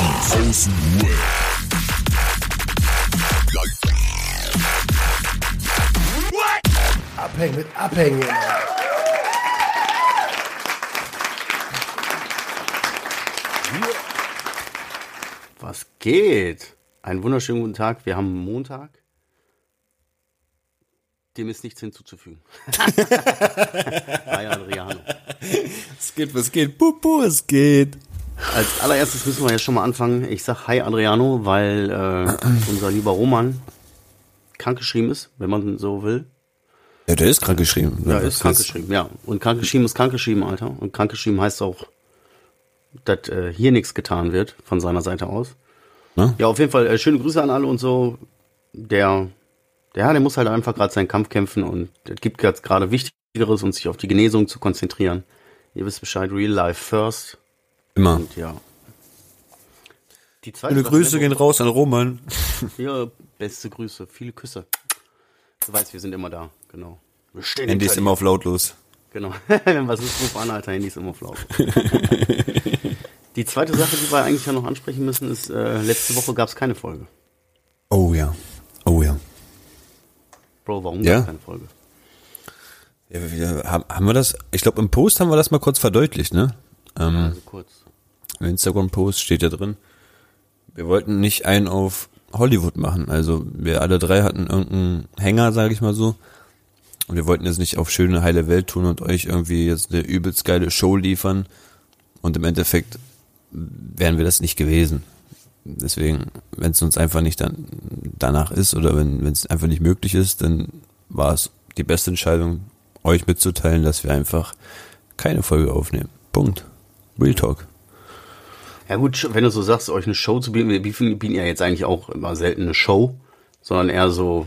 Die Außenruhe. Abhängen mit Abhängen. Was geht? Einen wunderschönen guten Tag. Wir haben Montag. Dem ist nichts hinzuzufügen. Hi Adriano. Es geht, was geht, Pupu, es geht. Als allererstes müssen wir ja schon mal anfangen. Ich sag Hi Adriano, weil äh, unser lieber Roman krankgeschrieben ist, wenn man so will. Ja, der ist krank geschrieben. Ja, ist krankgeschrieben, ja. Und krankgeschrieben ist krankgeschrieben, Alter. Und krankgeschrieben heißt auch, dass äh, hier nichts getan wird von seiner Seite aus. Ne? Ja, auf jeden Fall äh, schöne Grüße an alle und so. Der, der, der muss halt einfach gerade seinen Kampf kämpfen und es gibt jetzt gerade Wichtigeres und sich auf die Genesung zu konzentrieren. Ihr wisst Bescheid, Real Life first. Immer. Und ja. Die zweite Schöne Grüße gehen raus an Roman. Ja, beste Grüße, viele Küsse. Du weißt, wir sind immer da, genau. Wir stehen Handy ist immer auf lautlos. Genau. Wenn was ist, ruf an, Alter, Handy ist immer auf laut. die zweite Sache, die wir eigentlich ja noch ansprechen müssen, ist, äh, letzte Woche gab es keine Folge. Oh ja. Oh ja. Bro, warum Ja? gab's keine Folge? ja wir, haben wir das? Ich glaube, im Post haben wir das mal kurz verdeutlicht, ne? Ähm, Also kurz. Im Instagram-Post steht ja drin. Wir wollten nicht einen auf Hollywood machen. Also wir alle drei hatten irgendeinen Hänger, sage ich mal so. Und wir wollten jetzt nicht auf schöne, heile Welt tun und euch irgendwie jetzt eine übelst geile Show liefern. Und im Endeffekt wären wir das nicht gewesen. Deswegen, wenn es uns einfach nicht dann danach ist oder wenn es einfach nicht möglich ist, dann war es die beste Entscheidung, euch mitzuteilen, dass wir einfach keine Folge aufnehmen. Punkt. Real Talk. Ja gut, wenn du so sagst, euch eine Show zu bieten, wir bieten ja jetzt eigentlich auch immer selten eine Show, sondern eher so,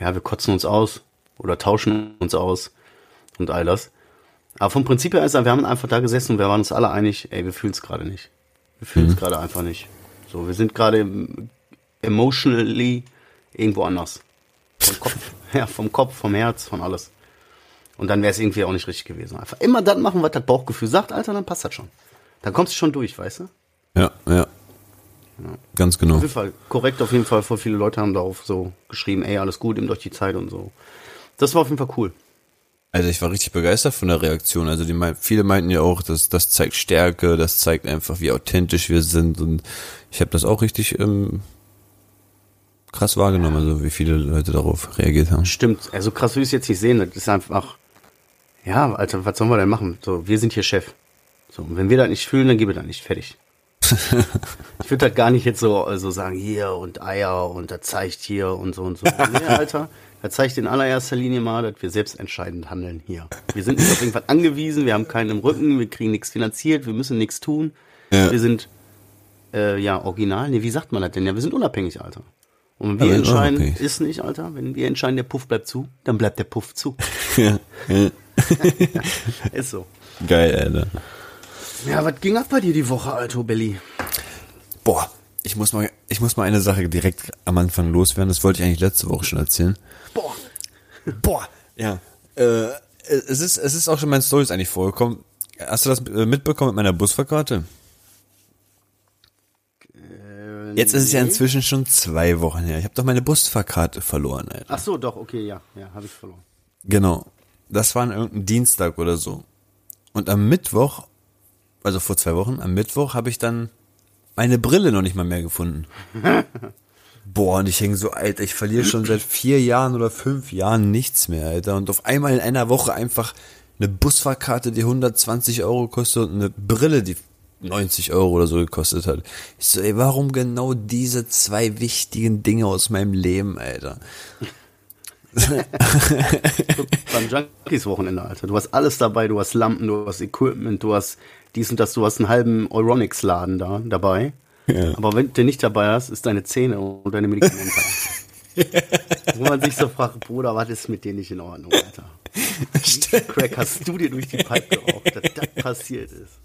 ja, wir kotzen uns aus oder tauschen uns aus und all das. Aber vom Prinzip her ist, wir haben einfach da gesessen und wir waren uns alle einig, ey, wir fühlen es gerade nicht. Wir fühlen es gerade einfach nicht. So, wir sind gerade em- emotionally irgendwo anders. Vom Kopf, ja, vom Kopf, vom Herz, von alles. Und dann wäre es irgendwie auch nicht richtig gewesen. Einfach immer das machen, was das Bauchgefühl sagt, Alter, dann passt das schon. Dann kommst du schon durch, weißt du? Ja, ja. Ganz genau. Auf jeden Fall korrekt, auf jeden Fall. Voll viele Leute haben darauf so geschrieben, ey, alles gut, nehmt euch die Zeit und so. Das war auf jeden Fall cool. Also ich war richtig begeistert von der Reaktion. Also die viele meinten ja auch, dass das zeigt Stärke, das zeigt einfach, wie authentisch wir sind. Und ich habe das auch richtig ähm, krass wahrgenommen, also wie viele Leute darauf reagiert haben. Stimmt, also krass will ich es jetzt nicht sehen. Das ist einfach, ja, Alter, was sollen wir denn machen? So, wir sind hier Chef. So, und wenn wir das nicht fühlen, dann gebe das nicht. Fertig. ich würde halt gar nicht jetzt so also sagen, hier und Eier und das zeigt hier und so und so. Nee, Alter, das zeigt in allererster Linie mal, dass wir selbstentscheidend handeln hier. Wir sind nicht auf irgendwas angewiesen, wir haben keinen im Rücken, wir kriegen nichts finanziert, wir müssen nichts tun. Ja. Wir sind, äh, ja, original. Nee, wie sagt man das denn? Ja, wir sind unabhängig, Alter. Und wenn wir wir entscheiden, unabhängig. ist nicht, Alter, wenn wir entscheiden, der Puff bleibt zu, dann bleibt der Puff zu. ja, ja. Ist so. Geil, Alter. Ja, was ging ab bei dir die Woche, Alto Belly? Boah, ich muss mal, ich muss mal eine Sache direkt am Anfang loswerden. Das wollte ich eigentlich letzte Woche schon erzählen. Boah. Boah, ja. Äh, es ist, es ist auch schon in meinen Stories eigentlich vorgekommen. Hast du das äh, mitbekommen mit meiner Busfahrkarte? Jetzt ist es ja inzwischen schon zwei Wochen her. Ich habe doch meine Busfahrkarte verloren, Alter. Ach so, doch, okay, ja, ja, habe ich verloren. Genau. Das war an irgendein Dienstag oder so. Und am Mittwoch, also vor zwei Wochen, am Mittwoch habe ich dann meine Brille noch nicht mal mehr gefunden. Boah, und ich hänge so, Alter, ich verliere schon seit vier Jahren oder fünf Jahren nichts mehr, Alter. Und auf einmal in einer Woche einfach eine Busfahrkarte, die 120 Euro kostet und eine Brille, die 90 Euro oder so gekostet hat. Ich so, ey, warum genau diese zwei wichtigen Dinge aus meinem Leben, Alter? Beim Junkies-Wochenende, Alter. Du hast alles dabei, du hast Lampen, du hast Equipment, du hast dies und das, du hast einen halben Euronics-Laden da dabei. Ja. Aber wenn du nicht dabei hast, ist deine Zähne und deine Medikamente. Wo man sich so fragt, Bruder, was ist mit dir nicht in Ordnung, Alter? Crack hast du dir durch die Pipe geraucht, dass das passiert ist?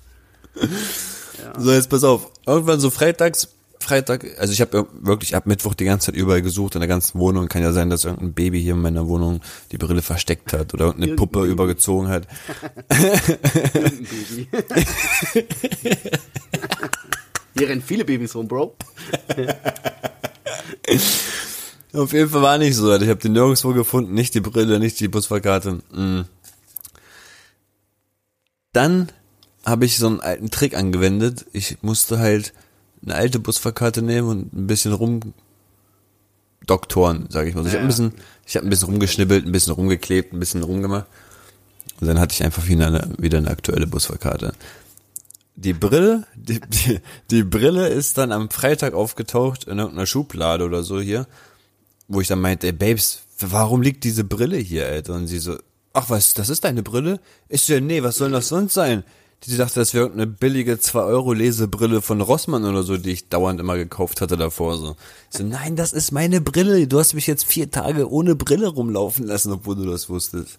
So, jetzt pass auf. Irgendwann so freitags, Freitag, also ich habe wirklich ab Mittwoch die ganze Zeit überall gesucht in der ganzen Wohnung. Kann ja sein, dass irgendein Baby hier in meiner Wohnung die Brille versteckt hat oder irgendeine Puppe übergezogen hat. Hier rennen viele Babys rum, Bro. Auf jeden Fall war nicht so. Ich habe die nirgendwo gefunden. Nicht die Brille, nicht die Busfahrkarte. Mm. Dann habe ich so einen alten Trick angewendet. Ich musste halt eine alte Busfahrkarte nehmen und ein bisschen rumdoktoren, sage ich mal. Also ich habe ein bisschen, ich habe ein bisschen rumgeschnibbelt, ein bisschen rumgeklebt, ein bisschen rumgemacht. Und dann hatte ich einfach wieder eine, wieder eine aktuelle Busfahrkarte. Die Brille, die, die, die Brille ist dann am Freitag aufgetaucht in irgendeiner Schublade oder so hier, wo ich dann meinte, ey Babes, warum liegt diese Brille hier, Alter? Und sie so, ach was, das ist deine Brille? Ich so, nee, was soll das sonst sein? Die dachte, das wäre irgendeine billige 2 Euro Lesebrille von Rossmann oder so, die ich dauernd immer gekauft hatte davor. So, so nein, das ist meine Brille. Du hast mich jetzt vier Tage ohne Brille rumlaufen lassen, obwohl du das wusstest.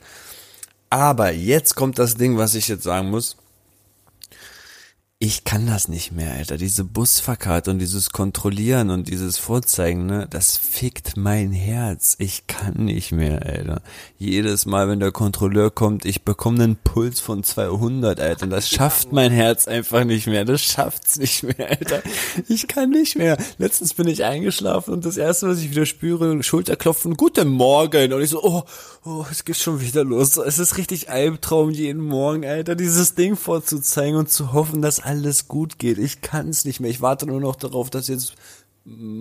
Aber jetzt kommt das Ding, was ich jetzt sagen muss. Ich kann das nicht mehr, Alter. Diese Busfahrkarte und dieses Kontrollieren und dieses Vorzeigen, ne, das fickt mein Herz. Ich kann nicht mehr, Alter. Jedes Mal, wenn der Kontrolleur kommt, ich bekomme einen Puls von 200, Alter. Und das schafft mein Herz einfach nicht mehr. Das schafft's nicht mehr, Alter. Ich kann nicht mehr. Letztens bin ich eingeschlafen und das erste, was ich wieder spüre, Schulterklopfen, guten Morgen. Und ich so, oh, oh, es geht schon wieder los. Es ist richtig Albtraum jeden Morgen, Alter, dieses Ding vorzuzeigen und zu hoffen, dass alles gut geht. Ich kann es nicht mehr. Ich warte nur noch darauf, dass jetzt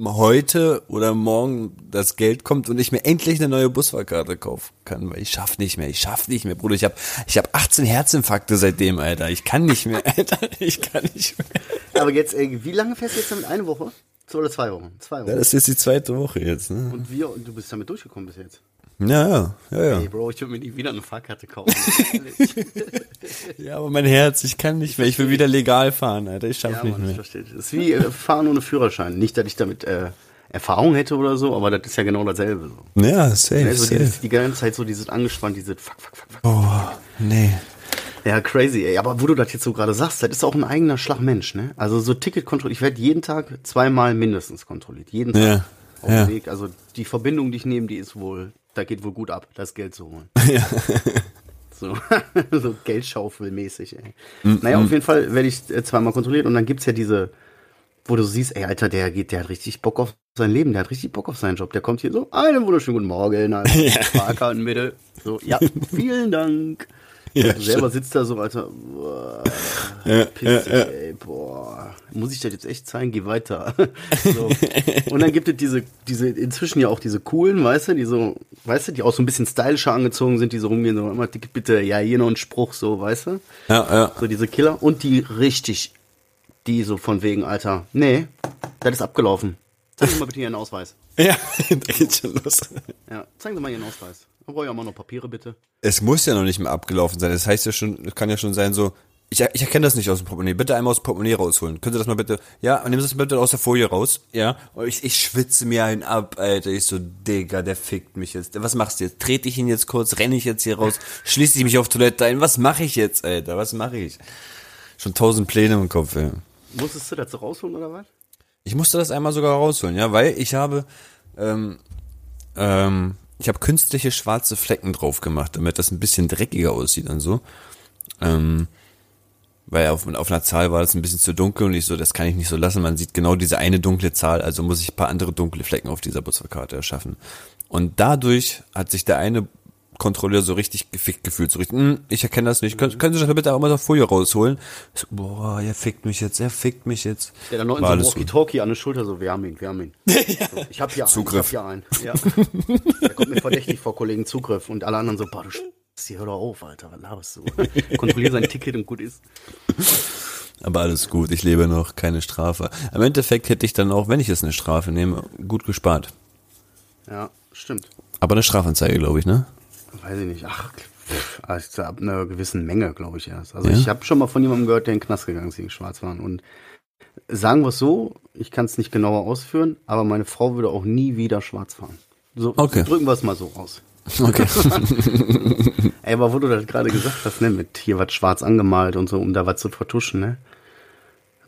heute oder morgen das Geld kommt und ich mir endlich eine neue Busfahrkarte kaufen kann, weil ich schaff nicht mehr, ich schaff nicht mehr, Bruder. Ich habe ich hab 18 Herzinfarkte seitdem, Alter. Ich kann nicht mehr, Alter. Ich kann nicht mehr. Aber jetzt, wie lange fährst du jetzt damit? Eine Woche? Zwei oder zwei Wochen? Zwei Wochen. Ja, das ist jetzt die zweite Woche jetzt, ne? Und wir, und du bist damit durchgekommen bis jetzt. Ja, ja, ja, ja. Ey, Bro, ich würde mir nie wieder eine Fahrkarte kaufen. Ja, aber mein Herz, ich kann nicht mehr. Ich will wieder legal fahren, Alter. Ich schaff ja, nicht Mann, ich mehr. verstehe. Das ist wie äh, Fahren ohne Führerschein. Nicht, dass ich damit äh, Erfahrung hätte oder so, aber das ist ja genau dasselbe. So. Ja, safe, Also safe. dieses, die ganze Zeit so dieses angespannt, dieses fuck, fuck, fuck, fuck. Oh, nee. Ja, crazy, ey. Aber wo du das jetzt so gerade sagst, das ist auch ein eigener Schlag Mensch, ne? Also so Ticketkontrolle, ich werde jeden Tag zweimal mindestens kontrolliert. Jeden Tag. Ja, Auf ja. dem Weg. Also die Verbindung, die ich nehme, die ist wohl, da geht wohl gut ab, das Geld zu holen. Ja. So, so Geldschaufelmäßig, ey. Naja, auf jeden Fall werde ich äh, zweimal kontrolliert und dann gibt's ja diese, wo du siehst, ey, Alter, der geht, der hat richtig Bock auf sein Leben, der hat richtig Bock auf seinen Job. Der kommt hier so, einen wunderschönen guten Morgen, Alter. Fahrkarten bitte. So, ja, vielen Dank. Ja, du selber sitzt da so, Alter, boah, Ja, piss dich, ja, ja. ey, boah, muss ich das jetzt echt zeigen? Geh weiter. so. Und dann gibt es diese, diese, inzwischen ja auch diese coolen, weißt du, die so, weißt du, die auch so ein bisschen stylischer angezogen sind, die so rumgehen, so immer bitte, ja, hier noch ein Spruch, so, weißt du? Ja, ja. So diese Killer und die richtig, die so von wegen, Alter, nee, das ist abgelaufen. Zeigen Sie mal bitte Ihren Ausweis. Ja, da geht's schon los. Ja, zeigen Sie mal Ihren Ausweis. Ich auch mal noch Papiere, bitte. Es muss ja noch nicht mehr abgelaufen sein. Das heißt ja schon, es kann ja schon sein so, ich, ich erkenne das nicht aus dem Portemonnaie. Bitte einmal aus dem Portemonnaie rausholen. Können Sie das mal bitte, ja, nehmen Sie das bitte aus der Folie raus. Ja. Und ich, ich schwitze mir einen ab, Alter. Ich so, Digga, der fickt mich jetzt. Was machst du jetzt? Trete ich ihn jetzt kurz? Renne ich jetzt hier raus? Schließe ich mich auf Toilette ein? Was mache ich jetzt, Alter? Was mache ich? Schon tausend Pläne im Kopf, ey. Musstest du das so rausholen oder was? Ich musste das einmal sogar rausholen, ja, weil ich habe, ähm, ähm, ich habe künstliche schwarze Flecken drauf gemacht, damit das ein bisschen dreckiger aussieht und so. Ähm, weil auf, auf einer Zahl war das ein bisschen zu dunkel und ich so, das kann ich nicht so lassen. Man sieht genau diese eine dunkle Zahl, also muss ich ein paar andere dunkle Flecken auf dieser Busfahrkarte erschaffen. Und dadurch hat sich der eine Kontrolleur so richtig gefickt gefühlt, so richtig, "Hm, ich erkenne das nicht, können, können Sie das bitte auch mal auf Folie rausholen? So, boah, er fickt mich jetzt, er fickt mich jetzt. Der dann noch in War so alles Walkie-Talkie an der Schulter, so, wir haben ihn, wir haben ihn. So, ich hab hier Zugriff. einen, ich hab hier einen. Ja. Der kommt mir verdächtig vor, Kollegen Zugriff. Und alle anderen so, boah, du Sch- hör doch auf, Alter, was laberst du? Kontrollier sein Ticket und gut ist. Aber alles gut, ich lebe noch, keine Strafe. Im Endeffekt hätte ich dann auch, wenn ich jetzt eine Strafe nehme, gut gespart. Ja, stimmt. Aber eine Strafanzeige, glaube ich, ne? Weiß ich nicht. Ach, also ab einer gewissen Menge, glaube ich erst. Also Ja? ich habe schon mal von jemandem gehört, der in den Knast gegangen ist wegen Schwarzfahren. Und sagen wir es so, ich kann es nicht genauer ausführen, aber meine Frau würde auch nie wieder schwarz fahren. So Okay. drücken wir es mal so aus. Okay. Ey, aber wo du das gerade gesagt hast, ne, mit hier was schwarz angemalt und so, um da was zu vertuschen, ne?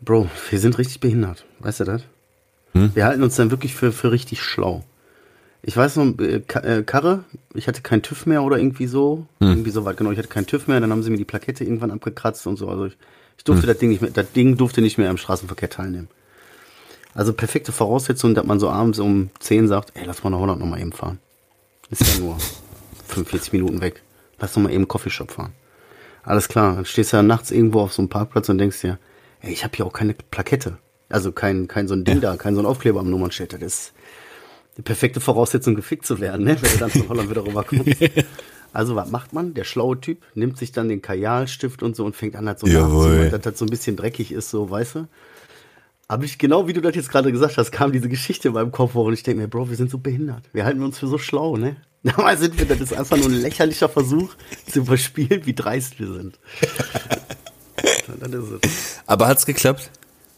Bro, wir sind richtig behindert. Weißt du das? Wir halten uns dann wirklich für, für richtig schlau. Ich weiß noch, äh, äh, Karre, ich hatte keinen TÜV mehr oder irgendwie so. Irgendwie so weit, genau, ich hatte keinen TÜV mehr, dann haben sie mir die Plakette irgendwann abgekratzt und so. Also ich, ich durfte das Ding nicht mehr, das Ding durfte nicht mehr am Straßenverkehr teilnehmen. Also perfekte Voraussetzung, dass man so abends um 10 sagt, ey, lass mal nach Holland nochmal eben fahren. Ist ja nur 45 Minuten weg. Lass doch mal eben Coffeeshop fahren. Alles klar, dann stehst du ja nachts irgendwo auf so einem Parkplatz und denkst dir, ey, ich habe hier auch keine Plakette. Also kein, kein so ein Ding da, kein so ein Aufkleber am Nummernschild. Das ist die perfekte Voraussetzung, gefickt zu werden, ne? wenn du dann von Holland wieder rüberkommst. Also was macht man? Der schlaue Typ nimmt sich dann den Kajalstift und so und fängt an, halt so nachzumachen, dass das so ein bisschen dreckig ist, so, weißt du? Aber ich, genau wie du das jetzt gerade gesagt hast, kam diese Geschichte in meinem Kopf hoch und ich denke mir, Bro, wir sind so behindert. Wir halten uns für so schlau, ne? Dabei sind wir, das ist einfach nur ein lächerlicher Versuch, zu überspielen, wie dreist wir sind. Aber hat's geklappt?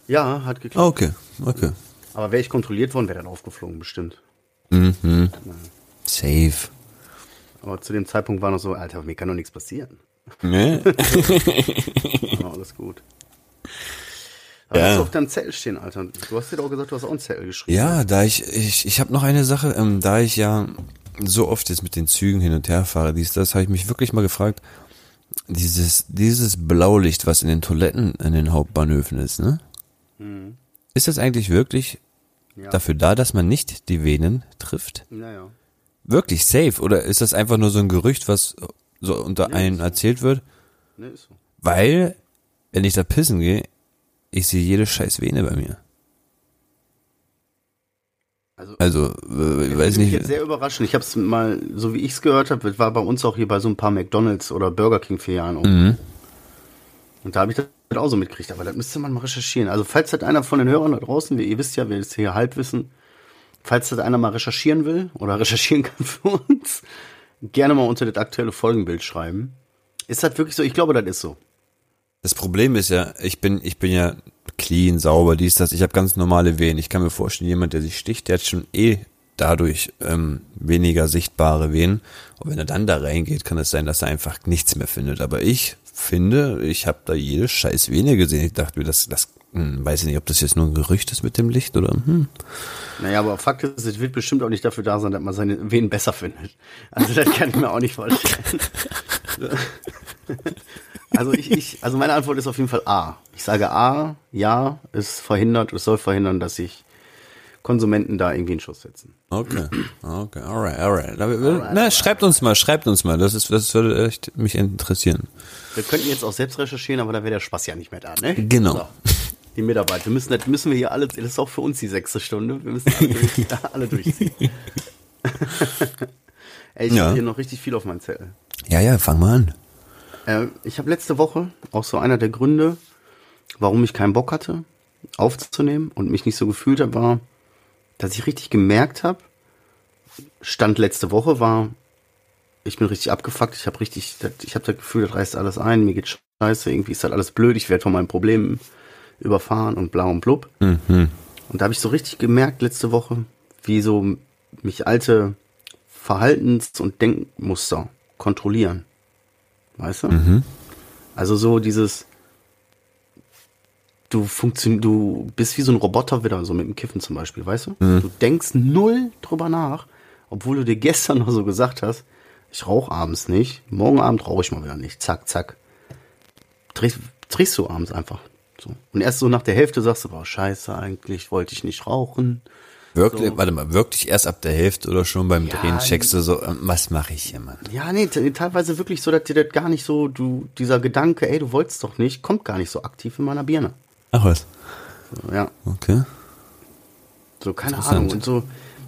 Ja, hat geklappt. Ah, okay, okay. Aber wäre ich kontrolliert worden, wäre dann aufgeflogen, bestimmt. Safe. Aber zu dem Zeitpunkt war noch so, Alter, mir kann doch nichts passieren. Ne? Ja, alles gut. Aber Ja. was ist auf deinem Zettel stehen, Alter? Du hast dir doch gesagt, du hast auch einen Zettel geschrieben. Ja, da ich, ich, ich habe noch eine Sache, ähm, da ich ja so oft jetzt mit den Zügen hin und her fahre, dies, das, habe ich mich wirklich mal gefragt, dieses, dieses Blaulicht, was in den Toiletten in den Hauptbahnhöfen ist, ne? Ist das eigentlich wirklich Ja. dafür da, dass man nicht die Venen trifft? Naja. Wirklich safe? Oder ist das einfach nur so ein Gerücht, was so unter Nee, einen ist so. erzählt wird? Ne, ist so. Weil, wenn ich da pissen gehe, ich sehe jede scheiß Vene bei mir. Also, Also, äh, ich weiß nicht. jetzt sehr überraschend. Ich habe es mal, so wie ich es gehört habe, war bei uns auch hier bei so ein paar McDonalds oder Burger King Filialen. Mhm. Und da habe ich das auch so mitgekriegt. Aber das müsste man mal recherchieren. Also falls das einer von den Hörern da draußen, ihr wisst ja, wir das hier halb wissen, falls das einer mal recherchieren will oder recherchieren kann für uns, gerne mal unter das aktuelle Folgenbild schreiben. Ist das wirklich so? Ich glaube, das ist so. Das Problem ist ja, ich bin, ich bin ja clean, sauber, dies, das. Ich habe ganz normale Venen. Ich kann mir vorstellen, jemand, der sich sticht, der hat schon eh dadurch ähm, weniger sichtbare Venen. Und wenn er dann da reingeht, kann es sein, dass er einfach nichts mehr findet. Aber ich finde, ich habe da jede scheiß Vene gesehen. Ich dachte mir, das, das hm, weiß ich nicht, ob das jetzt nur ein Gerücht ist mit dem Licht oder hm. Naja, aber Fakt ist, es wird bestimmt auch nicht dafür da sein, dass man seine Venen besser findet. Also das kann ich mir auch nicht vorstellen. Also ich, ich, also meine Antwort ist auf jeden Fall A. Ich sage A, ja, es verhindert, es soll verhindern, dass sich Konsumenten da irgendwie einen Schuss setzen. Okay, okay, alright, alright. Na, na, schreibt uns mal, schreibt uns mal. Das ist, das würde echt mich interessieren. Wir könnten jetzt auch selbst recherchieren, aber da wäre der Spaß ja nicht mehr da, ne? Genau. So, die Mitarbeit. Wir müssen, das müssen wir hier alle, das ist auch für uns die sechste Stunde. Wir müssen alle, durch, alle durchziehen. Ey, ich Ja. habe hier noch richtig viel auf meinem Zettel. Ja, ja, fang mal an. Äh, ich habe letzte Woche auch so einer der Gründe, warum ich keinen Bock hatte, aufzunehmen und mich nicht so gefühlt habe, war, dass ich richtig gemerkt habe, Stand letzte Woche war, ich bin richtig abgefuckt, ich habe richtig, ich habe das Gefühl, das reißt alles ein, mir geht scheiße, irgendwie ist das alles blöd, ich werde von meinen Problemen überfahren und bla und blub. Mhm. Und da habe ich so richtig gemerkt letzte Woche, wie so mich alte Verhaltens- und Denkmuster kontrollieren. Weißt du? Also so dieses, du funktion du bist wie so ein Roboter wieder, so mit dem Kiffen zum Beispiel, weißt du? Du denkst null drüber nach, obwohl du dir gestern noch so gesagt hast, ich rauche abends nicht, morgen Abend rauche ich mal wieder nicht, zack, zack. Drehst, drehst du abends einfach. So. Und erst so nach der Hälfte sagst du, boah, scheiße, eigentlich wollte ich nicht rauchen. Wirklich, So. warte mal, wirklich erst ab der Hälfte oder schon beim Ja, Drehen checkst du so, ähm, was mache ich hier, Mann? Ja, nee, te- teilweise wirklich so, dass dir das gar nicht so, du, dieser Gedanke, ey, du wolltest doch nicht, kommt gar nicht so aktiv in meiner Birne. Ach was. Ja, Okay. so, keine. Ahnung. Und so,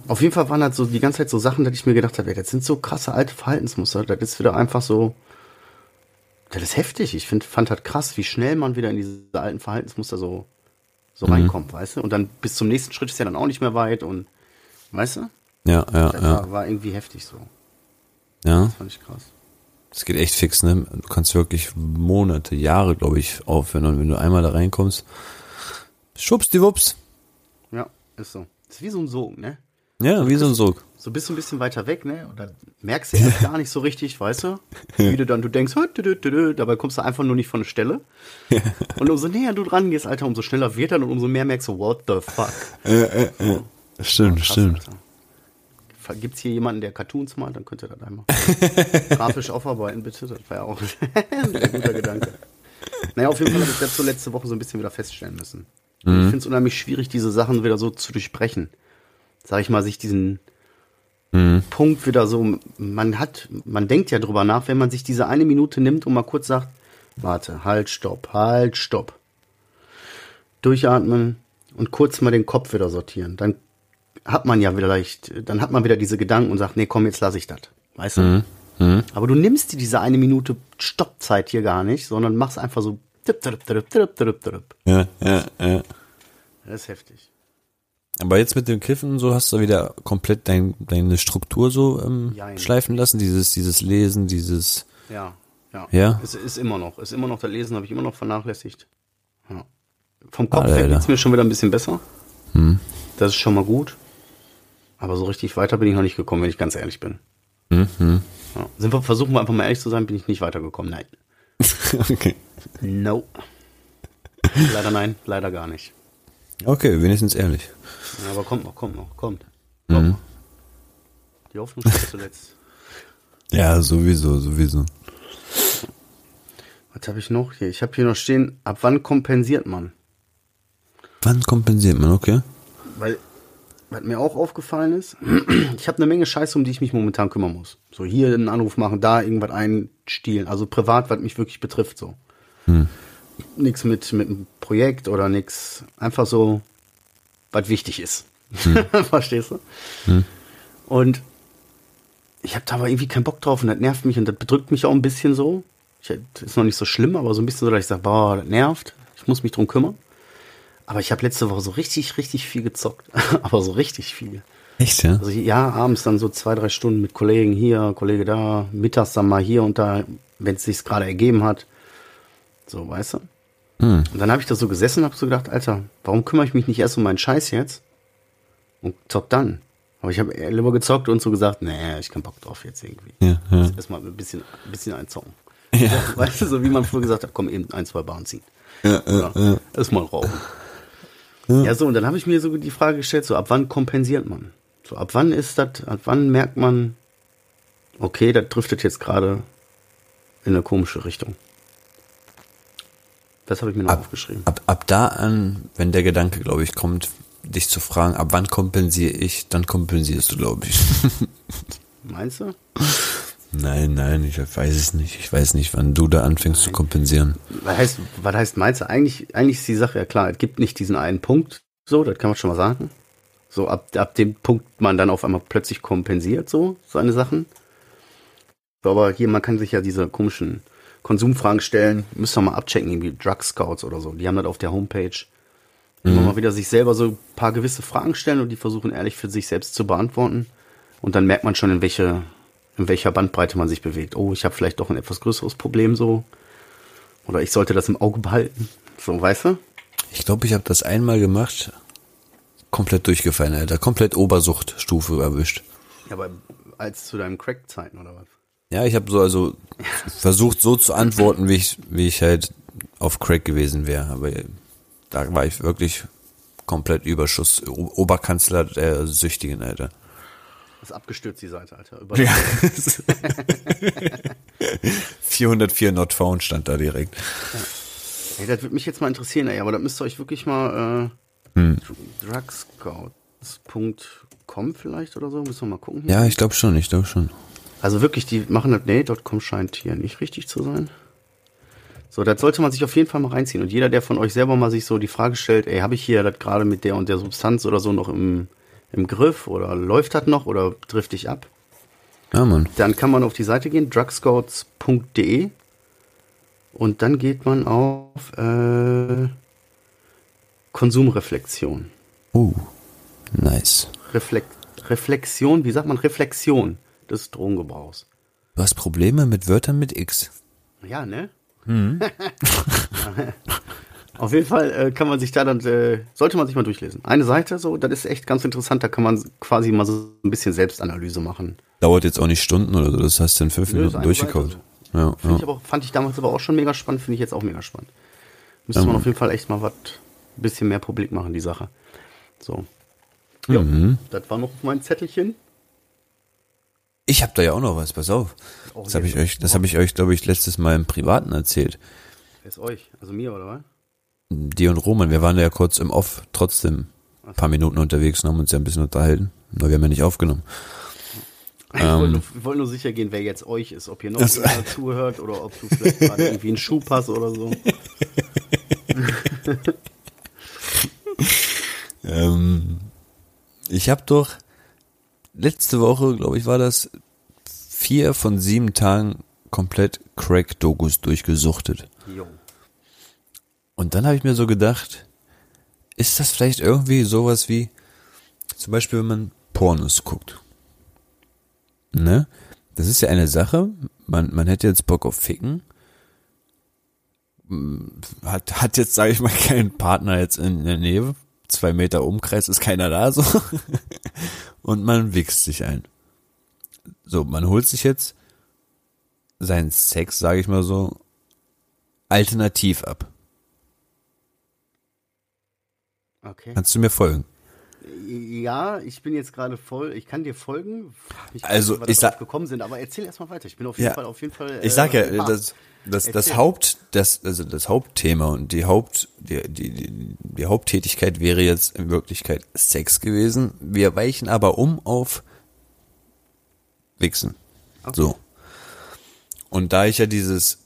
auf jeden Fall waren das so die ganze Zeit so Sachen, dass ich mir gedacht habe, ey, das sind so krasse alte Verhaltensmuster. Das ist wieder einfach so, das ist heftig. Ich find, fand halt krass, wie schnell man wieder in diese alten Verhaltensmuster so, so reinkommt, weißt du? Und dann bis zum nächsten Schritt ist ja dann auch nicht mehr weit und, weißt du? Ja, ja, Das ja, war, war irgendwie heftig so. ja. Fand ich krass. Das geht echt fix, ne? Du kannst wirklich Monate, Jahre, glaube ich, aufhören und wenn du einmal da reinkommst, schubst die Wups. Ja, ist so. ist wie so ein Sog, ne? Ja, wie so ein Sog. so bist du ein bisschen weiter weg, ne? Und dann merkst du erst gar nicht so richtig, weißt du? Wie du dann, du denkst, "Hö, dü, dü, dü, dü", dabei kommst du einfach nur nicht von der Stelle. Und umso näher du dran gehst, Alter, umso schneller wird er und umso mehr merkst du, what the fuck. Stimmt, Krass, stimmt. Alter. Gibt's hier jemanden, der Cartoons malt, dann könnt ihr das einmal grafisch aufarbeiten, bitte. Das wäre auch ein guter Gedanke. Naja, auf jeden Fall habe ich das so letzte Woche so ein bisschen wieder feststellen müssen. Ich finde es unheimlich schwierig, diese Sachen wieder so zu durchbrechen. Sag ich mal, sich diesen Punkt wieder so, man hat, man denkt ja drüber nach, wenn man sich diese eine Minute nimmt und mal kurz sagt, warte, halt, stopp, halt, stopp. Durchatmen und kurz mal den Kopf wieder sortieren. Dann hat man ja vielleicht, dann hat man wieder diese Gedanken und sagt, nee, komm, jetzt lasse ich das. Weißt du? Aber du nimmst dir diese eine Minute Stoppzeit hier gar nicht, sondern machst einfach so. Ja, ja, ja. Das ist heftig. Aber jetzt mit dem Kiffen so hast du wieder komplett dein, deine Struktur so ähm, Jein. schleifen lassen, dieses, dieses Lesen, dieses Ja, ja. Ja? Es ist immer noch, ist immer noch das Lesen, habe ich immer noch vernachlässigt. Ja. Vom Kopf her geht's mir schon wieder ein bisschen besser. Hm. Das ist schon mal gut. Aber so richtig weiter bin ich noch nicht gekommen, wenn ich ganz ehrlich bin. Mhm. Ja. Sind wir, versuchen wir einfach mal ehrlich zu sein, bin ich nicht weitergekommen. Nein. okay. No. leider nein, leider gar nicht. Okay, wenigstens ehrlich. Ja, aber kommt noch, kommt noch, kommt. Kommt Mhm. Die Hoffnung steht zuletzt. Ja, sowieso, sowieso. Was habe ich noch hier? Ich habe hier noch stehen, ab wann kompensiert man? Wann kompensiert man, okay? Weil, was mir auch aufgefallen ist, ich habe eine Menge Scheiße, um die ich mich momentan kümmern muss. So hier einen Anruf machen, da irgendwas einstielen. Also privat, was mich wirklich betrifft, so. Nix mit, mit einem Projekt oder nix. Einfach so, was wichtig ist. Verstehst du? Und ich habe da aber irgendwie keinen Bock drauf und das nervt mich und das bedrückt mich auch ein bisschen so. Ich, das ist noch nicht so schlimm, aber so ein bisschen so, dass ich sage, boah, das nervt. Ich muss mich drum kümmern. Aber ich habe letzte Woche so richtig, richtig viel gezockt. aber so richtig viel. Echt, ja? Also ja, abends dann so zwei, drei Stunden mit Kollegen hier, Kollege da, mittags dann mal hier und da, wenn es sich gerade ergeben hat. So, weißt du? Hm. Und dann habe ich da so gesessen und habe so gedacht, Alter, warum kümmere ich mich nicht erst um meinen Scheiß jetzt und zock dann? Aber ich habe lieber gezockt und so gesagt, nee, ich keinen Bock drauf jetzt irgendwie. Ja, ja. Erstmal ein bisschen, ein bisschen einzocken. Ja. Weißt du, so wie man früher gesagt hat, komm eben ein, zwei Bahnen ziehen. Ja, ja, ja. Erstmal rauchen. Ja. so, und dann habe ich mir so die Frage gestellt, so ab wann kompensiert man? So ab wann ist das, ab wann merkt man, okay, das driftet jetzt gerade in eine komische Richtung. Das habe ich mir noch aufgeschrieben. Ab, ab da an, wenn der Gedanke, glaube ich, kommt, dich zu fragen, ab wann kompensiere ich, dann kompensierst du, glaube ich. Meinst du? Nein, nein, ich weiß es nicht. Ich weiß nicht, wann du da anfängst zu kompensieren. Was heißt, was heißt meinst du? Eigentlich, eigentlich ist die Sache ja klar, es gibt nicht diesen einen Punkt, so, das kann man schon mal sagen. So, ab, ab dem Punkt man dann auf einmal plötzlich kompensiert, so, seine Sachen. So, aber hier, man kann sich ja diese komischen Konsumfragen stellen, müsst ihr mal abchecken, irgendwie Drug Scouts oder so. Die haben das auf der Homepage. Immer mal wieder sich selber so ein paar gewisse Fragen stellen und die versuchen ehrlich für sich selbst zu beantworten. Und dann merkt man schon, in welche, in welcher Bandbreite man sich bewegt. Oh, ich habe vielleicht doch ein etwas größeres Problem so. Oder ich sollte das im Auge behalten. So, weißt du? Ich glaube, ich habe das einmal gemacht. Komplett durchgefallen, Alter. Komplett Obersuchtstufe erwischt. Ja, aber als zu deinen Crack-Zeiten oder was? Ja, ich habe so also versucht so zu antworten, wie ich wie ich halt auf Crack gewesen wäre, aber da war ich wirklich komplett Überschuss Oberkanzler der Süchtigen, Alter. Ist abgestürzt, die Seite, Alter. Über Ja. 404 not found stand da direkt. Ey, das würde mich jetzt mal interessieren, ey, aber da müsst ihr euch wirklich mal äh, Hm. drugscouts.com vielleicht oder so, müssen wir mal gucken. hier. Ja, ich glaube schon, ich glaube schon. Also wirklich, die machen das, nee, .com scheint hier nicht richtig zu sein. So, das sollte man sich auf jeden Fall mal reinziehen. Und jeder, der von euch selber mal sich so die Frage stellt, ey, habe ich hier das gerade mit der und der Substanz oder so noch im, im Griff oder läuft das noch oder trifft ich ab? Ja, Mann. Dann kann man auf die Seite gehen, drugscouts.de und dann geht man auf äh, Konsumreflexion. Uh, nice. Reflekt, Reflexion, wie sagt man Reflexion des Drogengebrauchs? Du hast Probleme mit Wörtern mit X. Ja, ne? Auf jeden Fall äh, kann man sich da dann, äh, sollte man sich mal durchlesen. Eine Seite, so, das ist echt ganz interessant, da kann man quasi mal so ein bisschen Selbstanalyse machen. Dauert jetzt auch nicht Stunden oder so, das hast du in fünf Nö, Minuten durchgekaut. Ja, Find ich ja. aber, fand ich damals aber auch schon mega spannend, finde ich jetzt auch mega spannend. Müsste Ja, man auf jeden Fall echt mal was, ein bisschen mehr publik machen, die Sache. So. Ja, Mhm. das war noch mein Zettelchen. Ich habe da ja auch noch was, pass auf. Das habe ich euch, das habe ich euch, glaube ich, letztes Mal im Privaten erzählt. Wer ist euch? Also mir, oder was? Die und Roman, wir waren ja kurz im Off trotzdem ein paar Minuten unterwegs und haben uns ja ein bisschen unterhalten, aber wir haben ja nicht aufgenommen. Ich wollte, nur, ich wollte nur sicher gehen, wer jetzt euch ist, ob hier noch jemand zuhört oder ob du vielleicht gerade irgendwie einen Schuh hast oder so. Ähm, ich habe doch letzte Woche, glaube ich, war das vier von sieben Tagen komplett Crack-Dokus durchgesuchtet. Jo. Und dann habe ich mir so gedacht, ist das vielleicht irgendwie sowas wie, zum Beispiel, wenn man Pornos guckt. Ne? Das ist ja eine Sache, man, man hätte jetzt Bock auf Ficken, Mm, hat, hat jetzt, sage ich mal, keinen Partner jetzt in der Nähe, zwei Meter Umkreis ist keiner da so und man wichst sich ein. So, man holt sich jetzt seinen Sex, sage ich mal so, alternativ ab. Okay. Kannst du mir folgen? Ja, ich bin jetzt gerade voll. Ich kann dir folgen. Ich Also, nicht, ich sag- gekommen sind, aber erzähl erst mal weiter. Ich bin auf jeden Ja. Fall, auf jeden Fall. Ich sag ja, äh, das, das, das Erzähl. Haupt, das, also das Hauptthema und die Haupt, die, die, die, die Haupttätigkeit wäre jetzt in Wirklichkeit Sex gewesen. Wir weichen aber um auf Wichsen. Okay. So. Und da ich ja dieses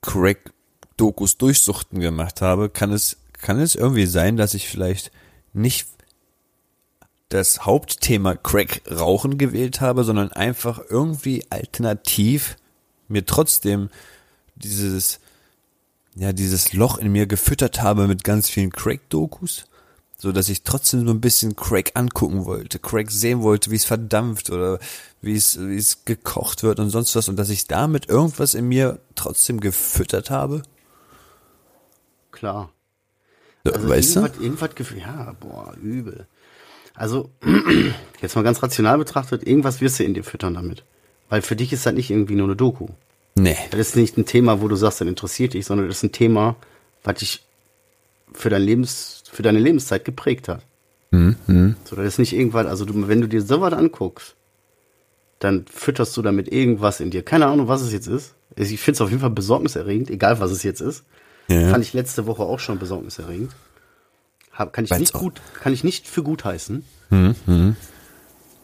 Crack-Dokus durchsuchten gemacht habe, kann es, kann es irgendwie sein, dass ich vielleicht nicht das Hauptthema Crack Rauchen gewählt habe, sondern einfach irgendwie alternativ mir trotzdem dieses, ja, dieses Loch in mir gefüttert habe mit ganz vielen Crack-Dokus, so dass ich trotzdem so ein bisschen Crack angucken wollte, Crack sehen wollte, wie es verdampft oder wie es, wie es gekocht wird und sonst was und dass ich damit irgendwas in mir trotzdem gefüttert habe. Klar. So, Also weißt du? irgendwas, irgendwas Gefühl, ja, boah, übel. Also, jetzt mal ganz rational betrachtet, irgendwas wirst du in dir füttern damit. Weil für dich ist das nicht irgendwie nur eine Doku. Nee. Das ist nicht ein Thema, wo du sagst, das interessiert dich, sondern das ist ein Thema, was dich für, dein Lebens, für deine Lebenszeit geprägt hat. Mhm. So, das ist nicht irgendwas, also du, wenn du dir sowas anguckst, dann fütterst du damit irgendwas in dir. Keine Ahnung, was es jetzt ist. Ich finde es auf jeden Fall besorgniserregend, egal was es jetzt ist. Ja. Fand ich letzte Woche auch schon besorgniserregend. Hab, kann ich Weil's nicht auch- gut, kann ich nicht für gut heißen. Mhm.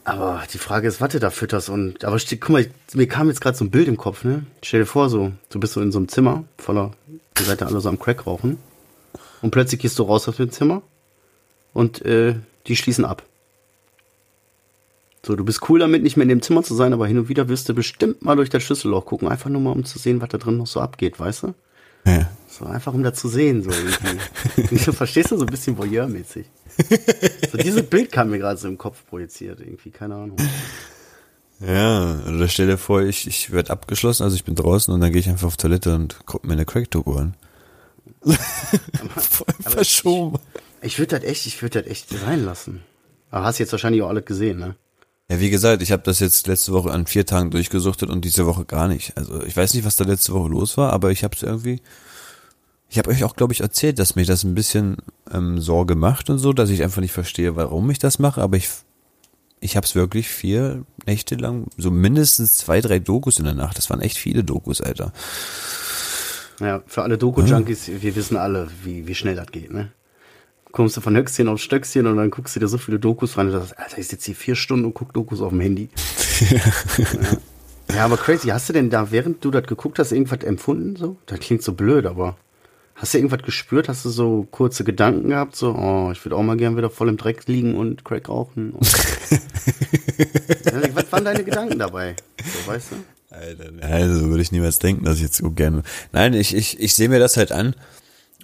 Aber die Frage ist, was du da fütterst und, aber guck mal, mir kam jetzt gerade so ein Bild im Kopf, ne? Stell dir vor, so, du bist so in so einem Zimmer voller, ihr seid da alle so am Crack rauchen und plötzlich gehst du raus aus dem Zimmer und äh, die schließen ab. So, du bist cool damit, nicht mehr in dem Zimmer zu sein, aber hin und wieder wirst du bestimmt mal durch das Schlüsselloch gucken, einfach nur mal, um zu sehen, was da drin noch so abgeht, weißt du? Ja. So, einfach um da zu sehen, so irgendwie. Verstehst du, so ein bisschen Voyeur-mäßig. So, dieses Bild kam mir gerade so im Kopf projiziert, irgendwie, keine Ahnung. Ja, oder stell dir vor, ich, ich werde abgeschlossen, also ich bin draußen und dann gehe ich einfach auf Toilette und guck mir eine Crack-Doku an. Verschoben. Ich würde das echt, ich würde das echt sein lassen. Aber hast jetzt wahrscheinlich auch alles gesehen, ne? Ja, wie gesagt, ich habe das jetzt letzte Woche an vier Tagen durchgesuchtet und diese Woche gar nicht. Also ich weiß nicht, was da letzte Woche los war, aber ich habe es irgendwie. Ich habe euch auch, glaube ich, erzählt, dass mich das ein bisschen ähm, Sorge macht und so, dass ich einfach nicht verstehe, warum ich das mache, aber ich ich habe es wirklich vier Nächte lang, so mindestens zwei, drei Dokus in der Nacht. Das waren echt viele Dokus, Alter. Ja, für alle Doku-Junkies, wir wissen alle, wie, wie schnell das geht, ne? Kommst du von Höchstchen auf Stöckchen und dann guckst du dir so viele Dokus rein und sagst, Alter, ich sitze hier vier Stunden und guck Dokus auf dem Handy. ja. ja, aber crazy, hast du denn da, während du das geguckt hast, irgendwas empfunden so? Das klingt so blöd, aber hast du irgendwas gespürt? Hast du so kurze Gedanken gehabt, so, oh, ich würde auch mal gern wieder voll im Dreck liegen und Crack rauchen? Und ja, was waren deine Gedanken dabei? So, weißt du? Alter, also würde ich niemals denken, dass ich jetzt so gerne. Nein, ich, ich, ich sehe mir das halt an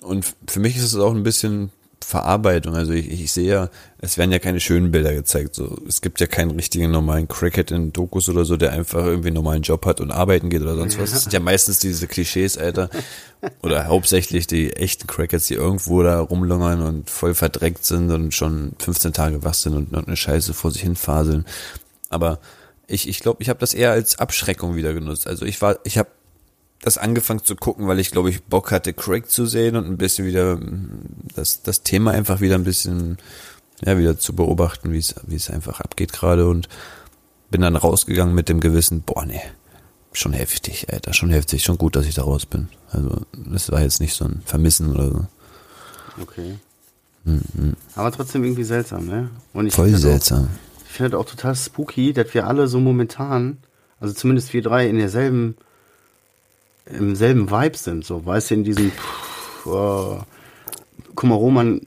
und für mich ist es auch ein bisschen Verarbeitung. Also ich, ich sehe ja, es werden ja keine schönen Bilder gezeigt. So, es gibt ja keinen richtigen normalen Crackhead in Dokus oder so, der einfach irgendwie einen normalen Job hat und arbeiten geht oder sonst was. Das sind ja meistens diese Klischees, Alter. Oder hauptsächlich die echten Crackheads, die irgendwo da rumlungern und voll verdreckt sind und schon 15 Tage wach sind und noch eine Scheiße vor sich hin faseln. Aber ich ich, glaube, ich habe das eher als Abschreckung wieder genutzt. Also ich war, ich habe das angefangen zu gucken, weil ich glaube ich Bock hatte, Craig zu sehen und ein bisschen wieder mm, das, das Thema einfach wieder ein bisschen, ja, wieder zu beobachten, wie es, wie es einfach abgeht gerade und bin dann rausgegangen mit dem Gewissen, boah, nee, schon heftig, Alter, schon heftig, schon gut, dass ich da raus bin. Also, das war jetzt nicht so ein Vermissen oder so. Okay. Mhm. Aber trotzdem irgendwie seltsam, ne? Voll seltsam. Auch, ich finde das auch total spooky, dass wir alle so momentan, also zumindest wir drei in derselben, im selben Vibe sind, so, weißt du, in diesem, pff, oh, guck mal, Roman,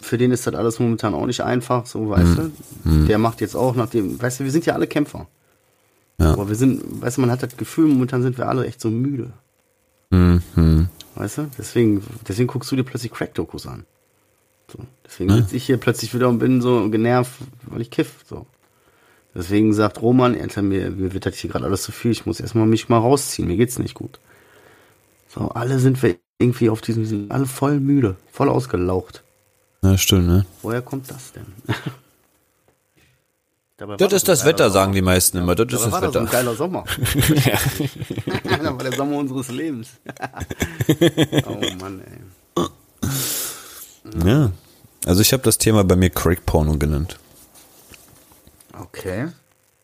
für den ist das alles momentan auch nicht einfach, so, weißt mhm. du? Mhm. Der macht jetzt auch nach dem, weißt du, wir sind ja alle Kämpfer. Ja. Aber wir sind, weißt du, man hat das Gefühl, momentan sind wir alle echt so müde. Mhm. Weißt du? Deswegen, deswegen guckst du dir plötzlich Crack-Dokus an. So. Deswegen ja. sitze ich hier plötzlich wieder und bin so genervt, weil ich kiff. So. Deswegen sagt Roman, Alter, mir, mir wird das hier gerade alles zu viel, ich muss erstmal mich mal rausziehen, mir geht's nicht gut. So, alle sind wir irgendwie auf diesem, sind alle voll müde, voll ausgelaucht. Ja, stimmt, ne? Woher kommt das denn? das ist das Wetter, Sommer. sagen die meisten immer. Das ist das war Wetter. Das ein geiler Sommer. das war der Sommer unseres Lebens. oh Mann, ey. Ja. Also ich habe das Thema bei mir Crack Porno genannt. Okay.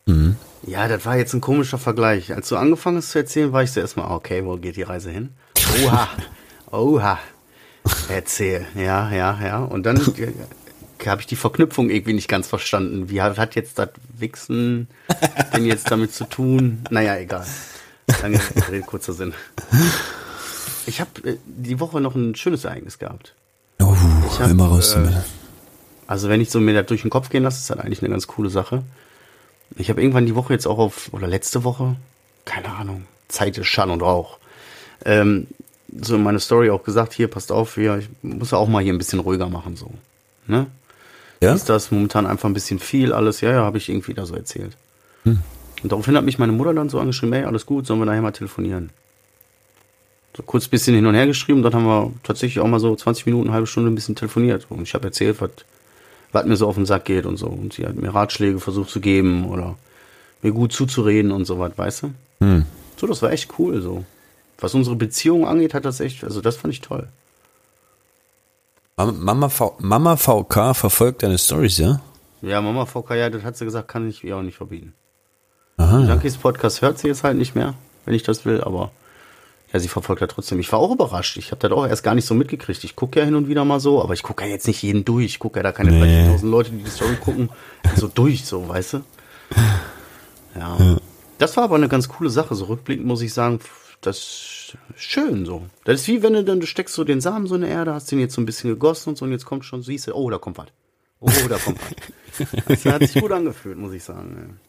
Mhm. Ja, das war jetzt ein komischer Vergleich. Als du angefangen hast zu erzählen, war ich so erstmal, okay, wo geht die Reise hin? Oha, oha. Erzähl, ja, ja, ja. Und dann habe ich die Verknüpfung irgendwie nicht ganz verstanden. Wie hat, hat jetzt das Wichsen denn jetzt damit zu tun? Naja, egal. Lange Rede, kurzer Sinn. Ich habe äh, die Woche noch ein schönes Ereignis gehabt. Oh, ich hab, immer raus äh, Also wenn ich so mir das durch den Kopf gehen lasse, ist das eigentlich eine ganz coole Sache. Ich habe irgendwann die Woche jetzt auch auf, oder letzte Woche, keine Ahnung, Zeit ist Schall und Rauch, ähm, so in meine Story auch gesagt, hier, passt auf, hier, ich muss ja auch mal hier ein bisschen ruhiger machen, so. Ne? Ja? Ist das momentan einfach ein bisschen viel alles? Ja, ja, habe ich irgendwie da so erzählt. Hm. Und daraufhin hat mich meine Mutter dann so angeschrieben, hey, alles gut, sollen wir nachher mal telefonieren? So kurz ein bisschen hin und her geschrieben, dann haben wir tatsächlich auch mal so 20 Minuten, eine halbe Stunde ein bisschen telefoniert. Und ich habe erzählt, was, was mir so auf den Sack geht und so. Und sie hat mir Ratschläge versucht zu geben oder mir gut zuzureden und so was, weißt du? Hm. So, das war echt cool so. Was unsere Beziehung angeht, hat das echt, also das fand ich toll. Mama, v, Mama VK verfolgt deine Stories, ja? Ja, Mama VK, ja, das hat sie gesagt, kann ich ihr auch nicht verbieten. Aha. Junkies Podcast hört sie jetzt halt nicht mehr, wenn ich das will, aber ja, sie verfolgt ja trotzdem. Ich war auch überrascht. Ich habe das auch erst gar nicht so mitgekriegt. Ich gucke ja hin und wieder mal so, aber ich gucke ja jetzt nicht jeden durch. Ich gucke ja da keine nee. 30.000 Leute, die die Story gucken, so durch, so, weißt du? Ja. ja. Das war aber eine ganz coole Sache. So rückblickend muss ich sagen, das ist schön so. Das ist wie wenn du dann, du steckst so den Samen so in der Erde, hast den jetzt so ein bisschen gegossen und so und jetzt kommt schon, siehst du, oh, da kommt was. Oh, da kommt was. Das hat sich gut angefühlt, muss ich sagen.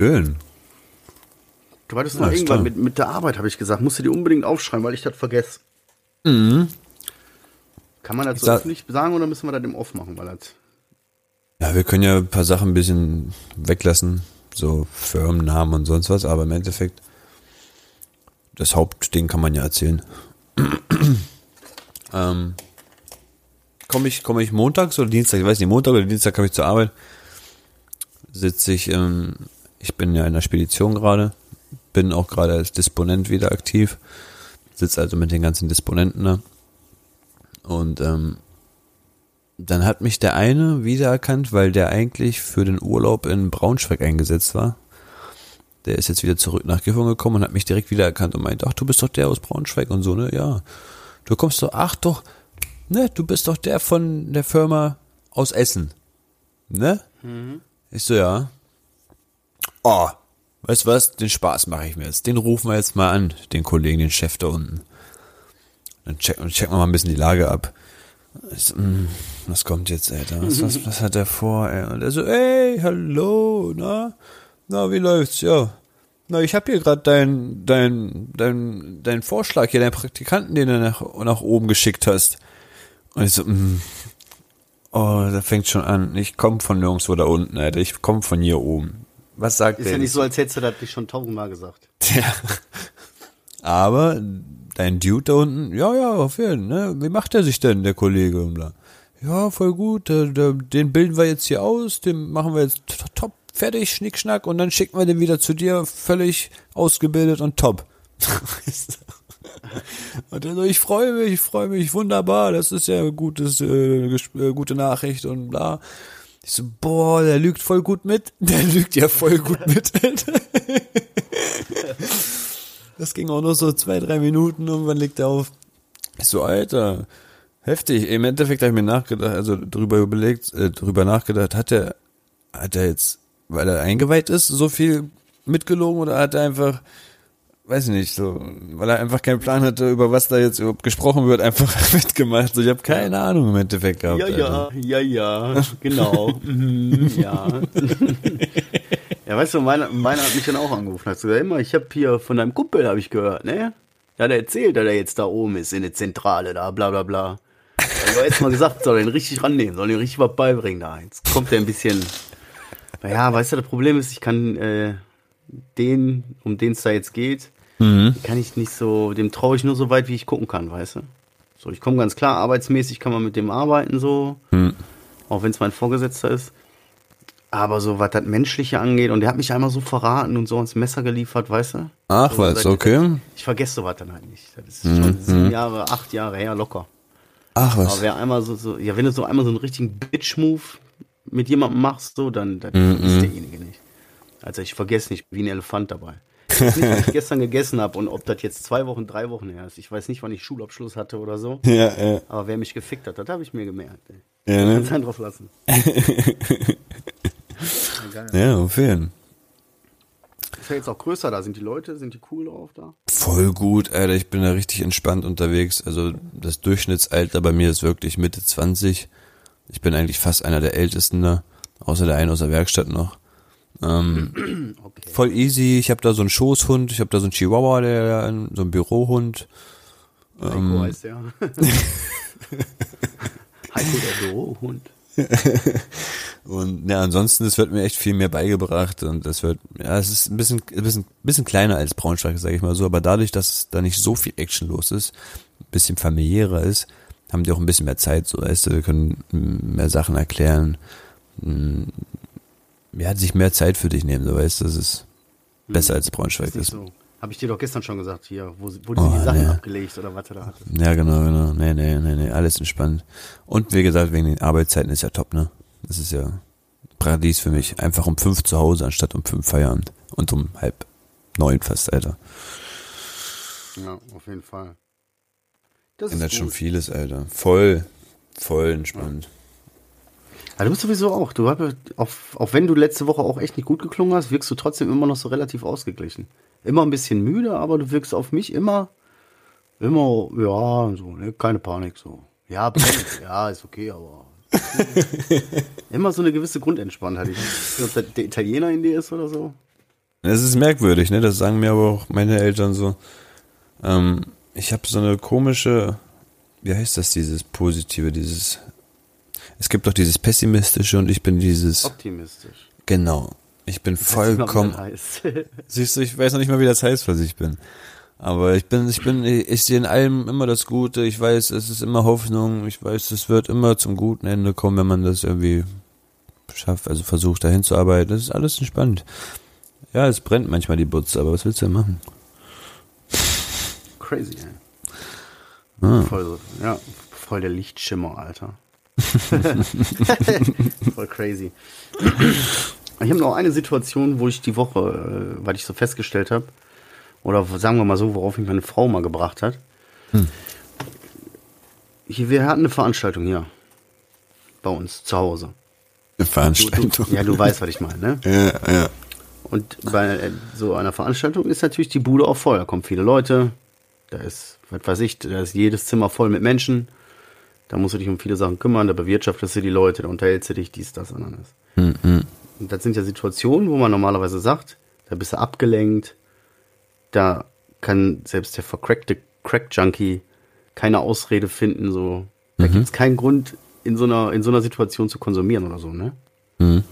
Schön. Du wolltest noch irgendwann mit, mit der Arbeit, habe ich gesagt, musst du dir unbedingt aufschreiben, weil ich das vergesse. Mhm. Kann man das so öffentlich sagen oder müssen wir das im Off machen? Weil das ja, wir können ja ein paar Sachen ein bisschen weglassen, so Firmennamen und sonst was, aber im Endeffekt, das Hauptding kann man ja erzählen. ähm, komme ich, komme ich montags oder Dienstag, ich weiß nicht, Montag oder Dienstag komme ich zur Arbeit, sitze ich, ähm, ich bin ja in der Spedition gerade, bin auch gerade als Disponent wieder aktiv, sitze also mit den ganzen Disponenten da. Und ähm, dann hat mich der eine wiedererkannt, weil der eigentlich für den Urlaub in Braunschweig eingesetzt war. Der ist jetzt wieder zurück nach Gifhorn gekommen und hat mich direkt wiedererkannt und meint, ach, du bist doch der aus Braunschweig und so, ne? Ja. Du kommst doch, ach doch, ne, du bist doch der von der Firma aus Essen. Ne? Mhm. Ich so, ja. Oh, weißt du was, den Spaß mache ich mir jetzt. Den rufen wir jetzt mal an, den Kollegen, den Chef da unten. Dann checken, checken wir mal ein bisschen die Lage ab. Mh, hm, was kommt jetzt, Alter? Was, was, was hat er vor, ey? Und er so, ey, hallo, na? Na, wie läuft's? Ja. Na, ich hab hier gerade dein, dein, dein, dein Vorschlag hier, deinen Praktikanten, den du nach, nach oben geschickt hast. Und ich so, mh, hm, oh, da fängt schon an. Ich komme von nirgendwo da unten, Alter. Ich komme von hier oben. Was sagt Ist der? Ist ja nicht so, als hättest du das nicht schon tausendmal gesagt. Ja. Aber dein Dude da unten, ja, ja, auf jeden Fall, ne? Wie macht er sich denn, der Kollege? Und bla. Ja, voll gut, der, der, den bilden wir jetzt hier aus, den machen wir jetzt top, fertig, schnickschnack und dann schicken wir den wieder zu dir, völlig ausgebildet und top. und dann so, ich freue mich, ich freue mich, wunderbar, das ist ja gutes, äh, äh, gute Nachricht und bla. Ich so, boah, der lügt voll gut mit. Der lügt ja voll gut mit, das ging auch noch so zwei, drei Minuten und wann legt er auf? Ich so, Alter, heftig. Im Endeffekt habe ich mir nachgedacht, also drüber überlegt, äh, drüber nachgedacht, hat er, hat er jetzt, weil er eingeweiht ist, so viel mitgelogen oder hat er einfach, weiß ich nicht, so, weil er einfach keinen Plan hatte, über was da jetzt überhaupt gesprochen wird, einfach mitgemacht. So, ich habe keine Ahnung im Endeffekt gehabt. Ja, ja, ja, ja, genau. Mhm, ja. ja, weißt du, meiner, meiner hat mich dann auch angerufen. Hat gesagt, immer, ich habe hier von deinem Kumpel, habe ich gehört, ne? Der hat erzählt, dass er jetzt da oben ist, in der Zentrale, da, bla, bla, bla. Ich habe jetzt mal gesagt, soll den richtig rannehmen, soll den richtig was beibringen da. Jetzt kommt der ein bisschen, ja, weißt du, das Problem ist, ich kann äh, den, um den es da jetzt geht, Mhm. kann ich nicht so, dem traue ich nur so weit, wie ich gucken kann, weißt du? So, ich komme ganz klar, arbeitsmäßig kann man mit dem arbeiten, so, Mhm. auch wenn es mein Vorgesetzter ist. Aber so, was das Menschliche angeht, und der hat mich einmal so verraten und so ans Messer geliefert, weißt du? Ach So, was, okay. Ich vergesse sowas dann halt nicht. Das ist Mhm. schon sieben Jahre, acht Jahre her, locker. Ach Aber was. wer einmal so, so, ja, wenn du so einmal so einen richtigen Bitch-Move mit jemandem machst, so, dann, dann Mhm. ist derjenige nicht. Also ich vergesse nicht, wie ein Elefant dabei. Ich weiß nicht, was ich gestern gegessen habe und ob das jetzt zwei Wochen, drei Wochen her ist. Ich weiß nicht, wann ich Schulabschluss hatte oder so. Ja, ja, Aber wer mich gefickt hat, das habe ich mir gemerkt. Ey. ja, ne? Kannst einen drauf lassen. Ja, auf jeden Ist ja jetzt auch größer da. Sind die Leute, sind die cool drauf da? Voll gut, Alter. Ich bin da richtig entspannt unterwegs. Also das Durchschnittsalter bei mir ist wirklich Mitte 20. Ich bin eigentlich fast einer der Ältesten da, außer der einen aus der Werkstatt noch. Ähm, Okay. voll easy. Ich habe da so einen Schoßhund, ich habe da so einen Chihuahua, der so ein Bürohund. Heiko Ähm. heißt der. Heiko der Bürohund. Und ja, ansonsten, es wird mir echt viel mehr beigebracht und es wird, ja, es ist ein bisschen, ein bisschen, bisschen kleiner als Braunschweig, sage ich mal so, aber dadurch, dass da nicht so viel Action los ist, ein bisschen familiärer ist, haben die auch ein bisschen mehr Zeit, so weißt du, wir können mehr Sachen erklären, ja, sich mehr Zeit für dich nehmen, so weißt du, das ist besser als Braunschweig Ist nicht ist. so. Habe ich dir doch gestern schon gesagt, hier, wo, wo Oh, die Sachen ja. abgelegt oder was er da hatte. Ja, genau, genau. Nee, nee, nee, nee, alles entspannt. Und wie gesagt, wegen den Arbeitszeiten ist ja top, ne? Das ist ja Paradies für mich. Einfach um fünf zu Hause anstatt um fünf Feierabend. Und um halb neun fast, Alter. Ja, auf jeden Fall. Das Ändert ist schon vieles, Alter. Voll, voll entspannt. Ja, du bist sowieso auch. Du hast, auch, auch wenn du letzte Woche auch echt nicht gut geklungen hast, wirkst du trotzdem immer noch so relativ ausgeglichen. Immer ein bisschen müde, aber du wirkst auf mich immer, immer, ja, so, ne, keine Panik, so. Ja, brennt, ja, ist okay, aber. immer so eine gewisse Grundentspanntheit. Ich weiß nicht, ob das der Italiener in dir ist oder so. Es ist merkwürdig, ne? Das sagen mir aber auch meine Eltern so. Ähm, ich habe so eine komische, wie heißt das, dieses Positive, dieses. Es gibt doch dieses Pessimistische und ich bin dieses. Optimistisch. Genau. Ich bin vollkommen. Siehst du, ich weiß noch nicht mal, wie das heißt, was ich bin. Aber ich bin, ich bin, ich sehe in allem immer das Gute. Ich weiß, es ist immer Hoffnung. Ich weiß, es wird immer zum guten Ende kommen, wenn man das irgendwie schafft, also versucht, dahin zu arbeiten. Das ist alles entspannt. Ja, es brennt manchmal die Butze, aber was willst du denn machen? Crazy, ey. Ah. Voll, ja, voll der Lichtschimmer, Alter. voll crazy. Ich habe noch eine Situation, wo ich die Woche, äh, weil ich so festgestellt habe, oder sagen wir mal so, worauf mich meine Frau mal gebracht hat. Hier, wir hatten eine Veranstaltung hier bei uns zu Hause. Eine Du, Veranstaltung. du, ja, du weißt, was ich meine, ne? ja, ja. Und bei äh, so einer Veranstaltung ist natürlich die Bude auch voll. Da kommen viele Leute. Da ist, was weiß ich, da ist jedes Zimmer voll mit Menschen. Da musst du dich um viele Sachen kümmern. Da bewirtschaftest du die Leute, da unterhältst du dich, dies, das, anderes. Mhm. Und das sind ja Situationen, wo man normalerweise sagt, da bist du abgelenkt. Da kann selbst der vercrackte Crack-Junkie keine Ausrede finden. So. Da gibt's keinen Grund, in so, einer, in so einer Situation zu konsumieren oder so. Ne? Mhm.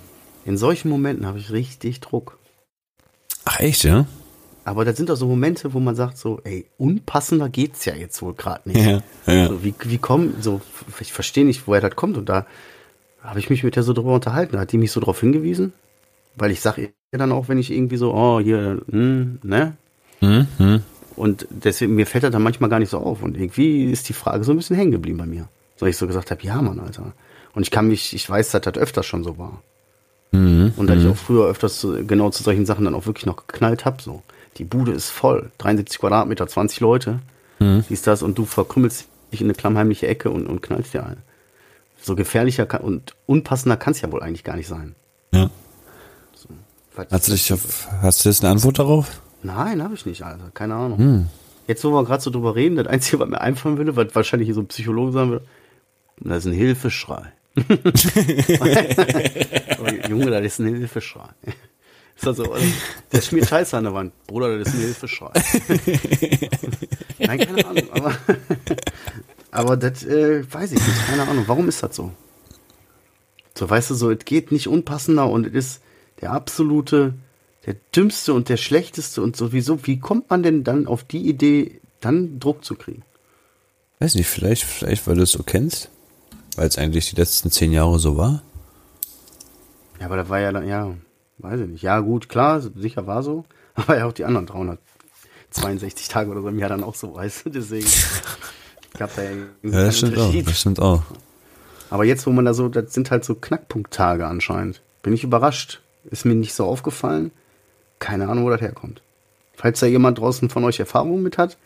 In solchen Momenten habe ich richtig Druck. Ach echt, ja? Aber das sind doch so Momente, wo man sagt so, ey, unpassender geht's ja jetzt wohl gerade nicht. Ja, ja. So, wie, wie kommen, so, ich verstehe nicht, woher das kommt. Und da habe ich mich mit der so drüber unterhalten. Da hat die mich so drauf hingewiesen. Weil ich sage ihr dann auch, wenn ich irgendwie so, oh, hier, hm, ne? Mhm. Mhm. Und deswegen, mir fällt das dann manchmal gar nicht so auf. Und irgendwie ist die Frage so ein bisschen hängen geblieben bei mir. So ich so gesagt habe, ja, Mann, Alter. Und ich kann mich, ich weiß, dass das öfters schon so war. Mhm. Und dass ich auch früher öfters genau zu solchen Sachen dann auch wirklich noch geknallt hab. So. Die Bude ist voll, 73 Quadratmeter, 20 Leute, Mhm. dies, das, und du verkrümmelst dich in eine klammheimliche Ecke und, und knallst dir ein. So gefährlicher kann, und unpassender kann es ja wohl eigentlich gar nicht sein. Ja. Vielleicht- Hast du, dich auf, hast du jetzt eine Antwort darauf? Nein, habe ich nicht, Alter. Keine Ahnung. Hm. Jetzt, wo wir gerade so drüber reden, das Einzige, was mir einfallen würde, was wahrscheinlich hier so ein Psychologe sagen würde, das ist ein Hilfeschrei. oh, Junge, das ist ein Hilfeschrei. Ist das so, oder? der schmiert Scheiße an der Wand. Bruder, das ist ein Hilfeschrei. Nein, keine Ahnung, aber, aber das äh, weiß ich nicht, keine Ahnung. Warum ist das so? So, weißt du, so, es geht nicht unpassender und es ist der absolute, der dümmste und der schlechteste und sowieso. Wie kommt man denn dann auf die Idee, dann Druck zu kriegen? Weiß nicht, vielleicht, vielleicht, weil du es so kennst. Weil es eigentlich die letzten zehn Jahre so war. Ja, aber da war ja dann, ja, weiß ich nicht. Ja, gut, klar, sicher war so. Aber ja auch die anderen 362 Tage oder so im Jahr dann auch so, weißt du, deswegen gab da ja Ja, das stimmt auch. Das stimmt auch. Aber jetzt, wo man da so, das sind halt so Knackpunkttage anscheinend. Bin ich überrascht. Ist mir nicht so aufgefallen. Keine Ahnung, wo das herkommt. Falls da jemand draußen von euch Erfahrungen mit hat,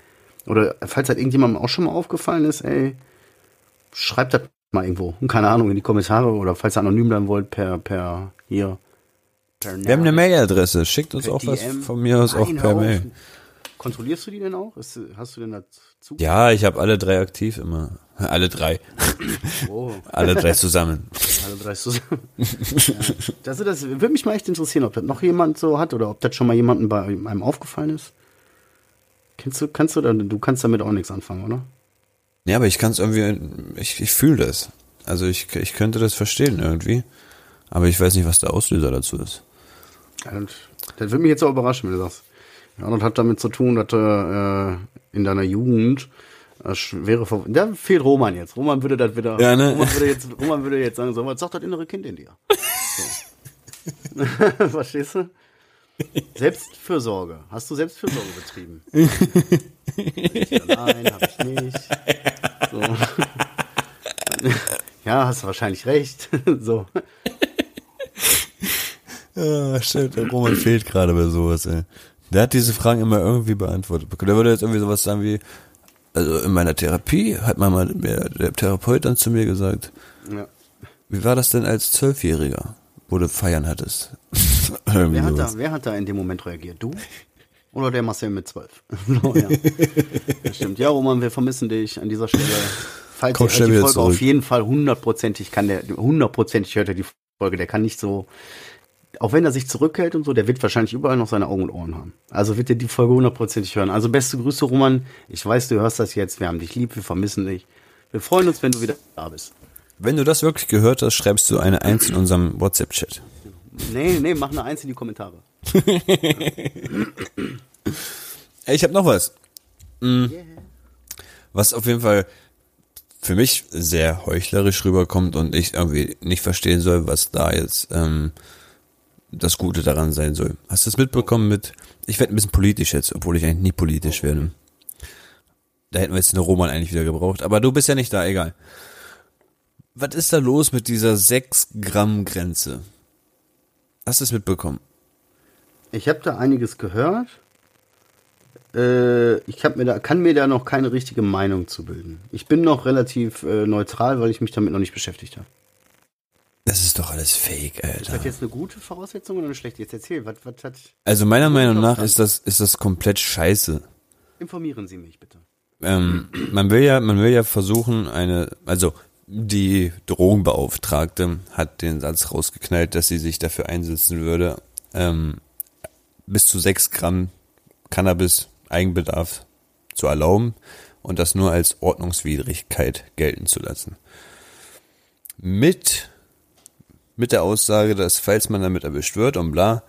oder falls das irgendjemandem auch schon mal aufgefallen ist, ey, schreibt das mal irgendwo. Keine Ahnung, in die Kommentare oder falls ihr anonym bleiben wollt, per, per, hier. Wir haben eine Mailadresse. Schickt uns auch was von mir aus auch per. Mail. Kontrollierst du die denn auch? Ist, hast du denn dazu? Ja, ich habe alle drei aktiv immer. Alle drei. Oh, Alle drei zusammen. alle drei zusammen. ja. das, das würde mich mal echt interessieren, ob das noch jemand so hat oder ob das schon mal jemandem bei einem aufgefallen ist. Kennst du, kannst du, dann- du kannst damit auch nichts anfangen, oder? Ja, aber ich kann es irgendwie, ich, ich fühle das. Also ich, ich könnte das verstehen irgendwie. Aber ich weiß nicht, was der Auslöser dazu ist. Ja, das, würde mich jetzt auch überraschen, wenn du sagst. Ja, das hat damit zu tun, dass du äh, in deiner Jugend äh, schwere Ver Da fehlt Roman jetzt. Roman würde das wieder. Ja, ne? Roman, würde jetzt, Roman würde jetzt sagen, so, was sagt das innere Kind in dir? So. Verstehst du? Selbstfürsorge. Hast du Selbstfürsorge betrieben? Nein, habe ich nicht. So. Ja, hast du wahrscheinlich recht. So. Ja, stimmt. Der Roman fehlt gerade bei sowas, ey. Der hat diese Fragen immer irgendwie beantwortet. Der würde jetzt irgendwie sowas sagen wie, also in meiner Therapie hat man mal, der der Therapeut dann zu mir gesagt, Ja. wie war das denn als Zwölfjähriger, wo du feiern hattest? Wer hat, da, wer hat da in dem Moment reagiert? Du? Oder der Marcel mit zwölf? so, ja. Das stimmt. Ja, Roman, wir vermissen dich an dieser Stelle. Falls Komm ihr die Folge auf jeden Fall hundertprozentig kann der, hundertprozentig hört er die Folge, der kann nicht so, auch wenn er sich zurückhält und so, der wird wahrscheinlich überall noch seine Augen und Ohren haben. Also wird er die Folge hundertprozentig hören. Also beste Grüße, Roman. Ich weiß, du hörst das jetzt. Wir haben dich lieb, wir vermissen dich. Wir freuen uns, wenn du wieder da bist. Wenn du das wirklich gehört hast, schreibst du eine Eins in unserem WhatsApp-Chat. Nee, nee, mach eine Eins in die Kommentare. Ey, ich habe noch was. Mhm. Was auf jeden Fall für mich sehr heuchlerisch rüberkommt und ich irgendwie nicht verstehen soll, was da jetzt ähm, das Gute daran sein soll. Hast du es mitbekommen mit, ich werde ein bisschen politisch jetzt, obwohl ich eigentlich nie politisch werde. Da hätten wir jetzt eine Roman eigentlich wieder gebraucht, aber du bist ja nicht da, egal. Was ist da los mit dieser 6 Gramm Grenze? Hast du es mitbekommen? Ich habe da einiges gehört. Äh, ich mir da, kann mir da noch keine richtige Meinung zu bilden. Ich bin noch relativ äh, neutral, weil ich mich damit noch nicht beschäftigt habe. Das ist doch alles Fake, Ist Alter. das jetzt eine gute Voraussetzung oder eine schlechte? Jetzt erzähl, was, was hat. Also meiner Meinung nach ist das, ist das komplett scheiße. Informieren Sie mich bitte. Ähm, man will ja, man will ja versuchen, eine, also die Drogenbeauftragte hat den Satz rausgeknallt, dass sie sich dafür einsetzen würde, ähm, bis zu sechs Gramm Cannabis Eigenbedarf zu erlauben und das nur als Ordnungswidrigkeit gelten zu lassen. Mit, mit der Aussage, dass falls man damit erwischt wird und bla,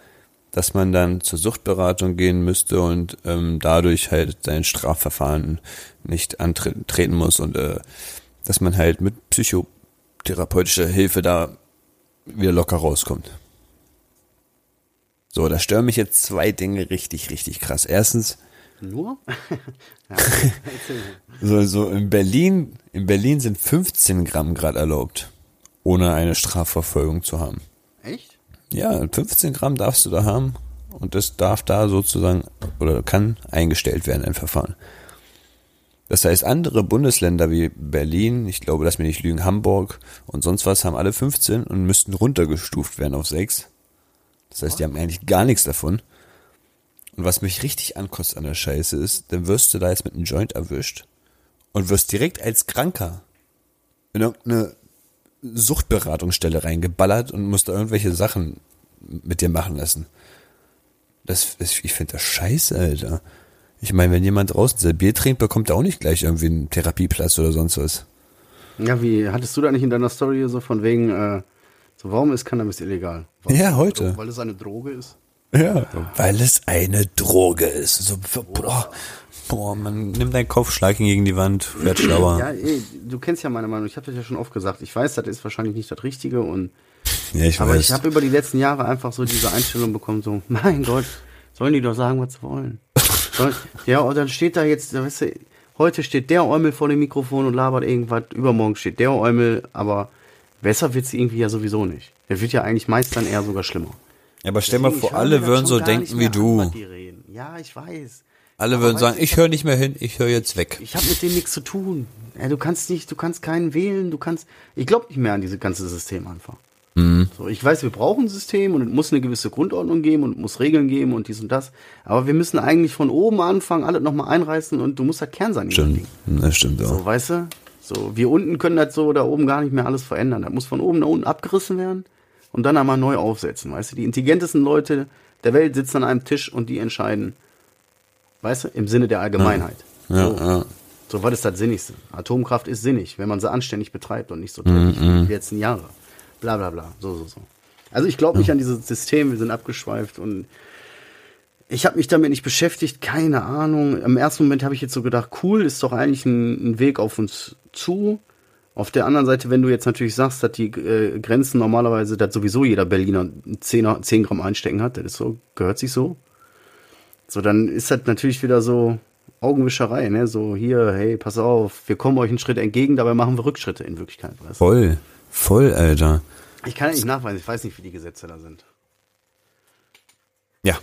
dass man dann zur Suchtberatung gehen müsste und ähm, dadurch halt sein Strafverfahren nicht antreten muss und äh, dass man halt mit psychotherapeutischer Hilfe da wieder locker rauskommt. So, da stören mich jetzt zwei Dinge richtig, richtig krass. Erstens, Nur? ja, so, so in Berlin, in Berlin sind 15 Gramm Grad erlaubt, ohne eine Strafverfolgung zu haben. Echt? Ja, 15 Gramm darfst du da haben, und das darf da sozusagen oder kann eingestellt werden, ein Verfahren. Das heißt, andere Bundesländer wie Berlin, ich glaube, lass mich nicht lügen, Hamburg und sonst was haben alle 15 und müssten runtergestuft werden auf 6. Das heißt, die haben eigentlich gar nichts davon. Und was mich richtig ankostet an der Scheiße ist, dann wirst du da jetzt mit einem Joint erwischt und wirst direkt als Kranker in irgendeine Suchtberatungsstelle reingeballert und musst da irgendwelche Sachen mit dir machen lassen. Das, das ich finde das scheiße, Alter. Ich meine, wenn jemand draußen sein Bier trinkt, bekommt er auch nicht gleich irgendwie einen Therapieplatz oder sonst was. Ja, wie hattest du da nicht in deiner Story so von wegen, äh, so warum ist Cannabis illegal? Weil ja, heute. Weil es eine Droge ist. Ja, weil es eine Droge ist. So, boah, boah, man nimmt einen Kopfschlag gegen die Wand, wird schlauer. Ja, ey, du kennst ja meine Meinung. Ich habe das ja schon oft gesagt. Ich weiß, das ist wahrscheinlich nicht das Richtige und ja, ich aber weiß. ich habe über die letzten Jahre einfach so diese Einstellung bekommen, so, mein Gott, sollen die doch sagen, was sie wollen. Ja, und dann steht da jetzt, weißt du, heute steht der Eumel vor dem Mikrofon und labert irgendwas, übermorgen steht der Eumel, aber besser wird's irgendwie ja sowieso nicht. Der wird ja eigentlich meist dann eher sogar schlimmer. Ja, aber stell mal vor, ich alle würden so denken wie an, du. reden. Ja, ich weiß. Alle Aber würden sagen, du, ich höre nicht mehr hin, ich höre jetzt weg. Ich habe mit denen nichts zu tun. Ja, du kannst nicht, du kannst keinen wählen, du kannst. Ich glaube nicht mehr an dieses ganze System einfach. Mhm. So, ich weiß, wir brauchen ein System und es muss eine gewisse Grundordnung geben und es muss Regeln geben und dies und das. Aber wir müssen eigentlich von oben anfangen, alles nochmal einreißen und du musst halt Kern sein. in dem Stimmt, das stimmt auch. So, weißt du? So, wir unten können das so da oben gar nicht mehr alles verändern. Das muss von oben nach unten abgerissen werden und dann einmal neu aufsetzen. Weißt du, die intelligentesten Leute der Welt sitzen an einem Tisch und die entscheiden, weißt du, im Sinne der Allgemeinheit. Ja, so. ja. So, was ist das Sinnigste? Atomkraft ist sinnig, wenn man sie anständig betreibt und nicht so dreckig wie die letzten Jahre. Bla bla bla. So, so, so. Also ich glaube nicht an dieses System, wir sind abgeschweift und ich habe mich damit nicht beschäftigt, keine Ahnung. Im ersten Moment habe ich jetzt so gedacht, cool, ist doch eigentlich ein, ein Weg auf uns zu. Auf der anderen Seite, wenn du jetzt natürlich sagst, dass die äh, Grenzen normalerweise, dass sowieso jeder Berliner 10, 10 Gramm einstecken hat, das ist so, gehört sich so. So, dann ist das natürlich wieder so Augenwischerei, ne? So, hier, hey, pass auf, wir kommen euch einen Schritt entgegen, dabei machen wir Rückschritte in Wirklichkeit. Weißt? Voll, voll, Alter. Ich kann ja nicht nachweisen, ich weiß nicht, wie die Gesetze da sind. Ja,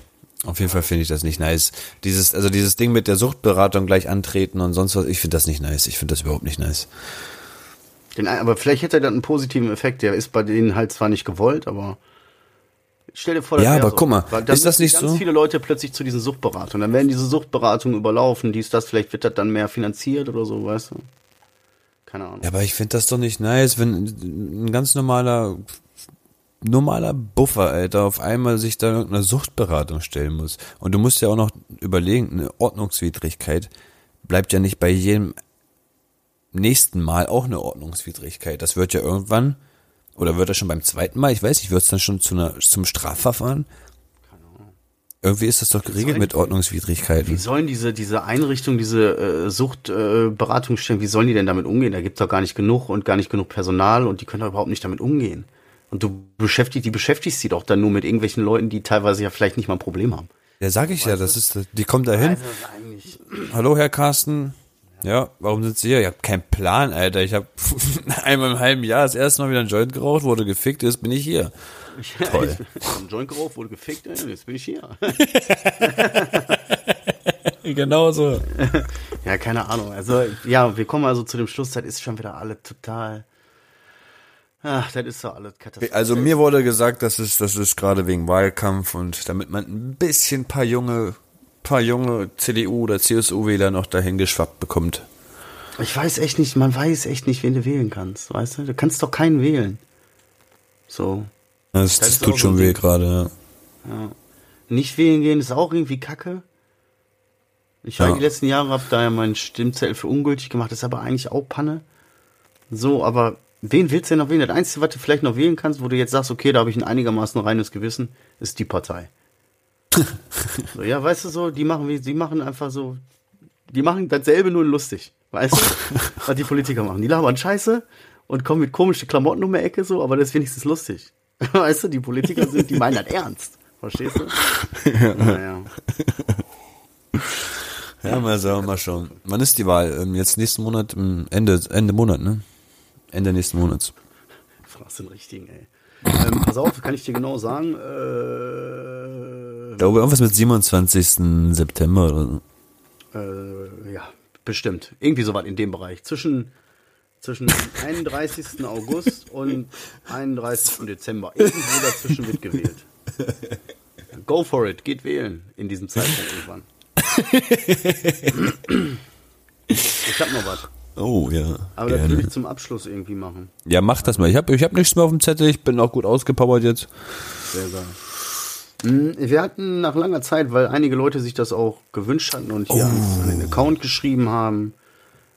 auf jeden Fall finde ich das nicht nice. Dieses, also dieses Ding mit der Suchtberatung gleich antreten und sonst was, ich finde das nicht nice. Ich finde das überhaupt nicht nice. Den, aber vielleicht hätte er dann einen positiven Effekt, der ist bei denen halt zwar nicht gewollt, aber stell dir vor, das Ja, aber so. guck mal, dann ist das nicht ganz so? viele Leute plötzlich zu diesen Suchtberatungen. Dann werden diese Suchtberatungen überlaufen, dies, das, vielleicht wird das dann mehr finanziert oder so, weißt du? Keine Ahnung. Ja, aber ich finde das doch nicht nice, wenn ein ganz normaler, normaler Buffer, Alter, auf einmal sich da irgendeiner Suchtberatung stellen muss. Und du musst ja auch noch überlegen, eine Ordnungswidrigkeit bleibt ja nicht bei jedem nächsten Mal auch eine Ordnungswidrigkeit. Das wird ja irgendwann, oder wird das schon beim zweiten Mal, ich weiß nicht, wird es dann schon zu einer, zum Strafverfahren? Irgendwie ist das doch geregelt soll- mit Ordnungswidrigkeiten. Wie sollen diese, diese Einrichtungen, diese äh, Suchtberatungsstellen, äh, wie sollen die denn damit umgehen? Da gibt's doch gar nicht genug und gar nicht genug Personal und die können doch überhaupt nicht damit umgehen. Und du beschäftigst, die beschäftigst sie doch dann nur mit irgendwelchen Leuten, die teilweise ja vielleicht nicht mal ein Problem haben. Ja, sag ich ja, das ist, die kommt da hin. Also. Hallo, Herr Carsten. Ja, warum sind Sie hier? Ich hab keinen Plan, Alter. Ich habe einmal im halben Jahr das erste Mal wieder einen Joint geraucht, wurde gefickt, jetzt bin ich hier. Toll. Ich hab einen Joint geraucht, wurde gefickt, jetzt bin ich hier. Genau so. Ja, keine Ahnung. Also, ja, wir kommen also zu dem Schluss, das ist schon wieder alle total. Ach, das ist doch alles Katastrophe. Also mir wurde gesagt, das ist, das ist gerade wegen Wahlkampf und damit man ein bisschen paar junge, paar junge CDU oder CSU-Wähler noch dahin geschwappt bekommt. Ich weiß echt nicht, man weiß echt nicht, wen du wählen kannst, weißt du? Du kannst doch keinen wählen. So. Das, Das tut schon weh gerade. Ja. Ja. Nicht wählen gehen ist auch irgendwie kacke. Ich habe Ja. die letzten Jahre hab da ja meinen Stimmzettel für ungültig gemacht, das ist aber eigentlich auch Panne. So, aber wen willst du denn noch wählen? Das Einzige, was du vielleicht noch wählen kannst, wo du jetzt sagst, okay, da habe ich ein einigermaßen reines Gewissen, ist die Partei. So, ja, weißt du so, die machen wie, die machen einfach so, die machen dasselbe nur lustig. Weißt du, was die Politiker machen? Die labern Scheiße und kommen mit komischen Klamotten um die Ecke so, aber das ist wenigstens lustig. Weißt du, die Politiker sind, die meinen das ernst. Verstehst du? Naja. Ja, mal schauen, mal schauen. Wann ist die Wahl? Ähm, Jetzt nächsten Monat, ähm, Ende, Ende Monat, ne? Ende nächsten Monats. Fragst den richtigen, ey. ähm, pass auf, kann ich dir genau sagen. Äh, glaube irgendwas mit 27. September oder so. Äh, ja, bestimmt. Irgendwie so was in dem Bereich. Zwischen, zwischen 31. August und 31. Dezember. Irgendwo dazwischen wird gewählt. Go for it, geht wählen in diesem Zeitpunkt irgendwann. ich hab noch was. Oh, ja. Aber das will ich zum Abschluss irgendwie machen. Ja, mach das mal. Ich habe ich hab nichts mehr auf dem Zettel. Ich bin auch gut ausgepowert jetzt. Sehr geil. Mm, Wir hatten nach langer Zeit, weil einige Leute sich das auch gewünscht hatten und hier Oh. an den Account geschrieben haben.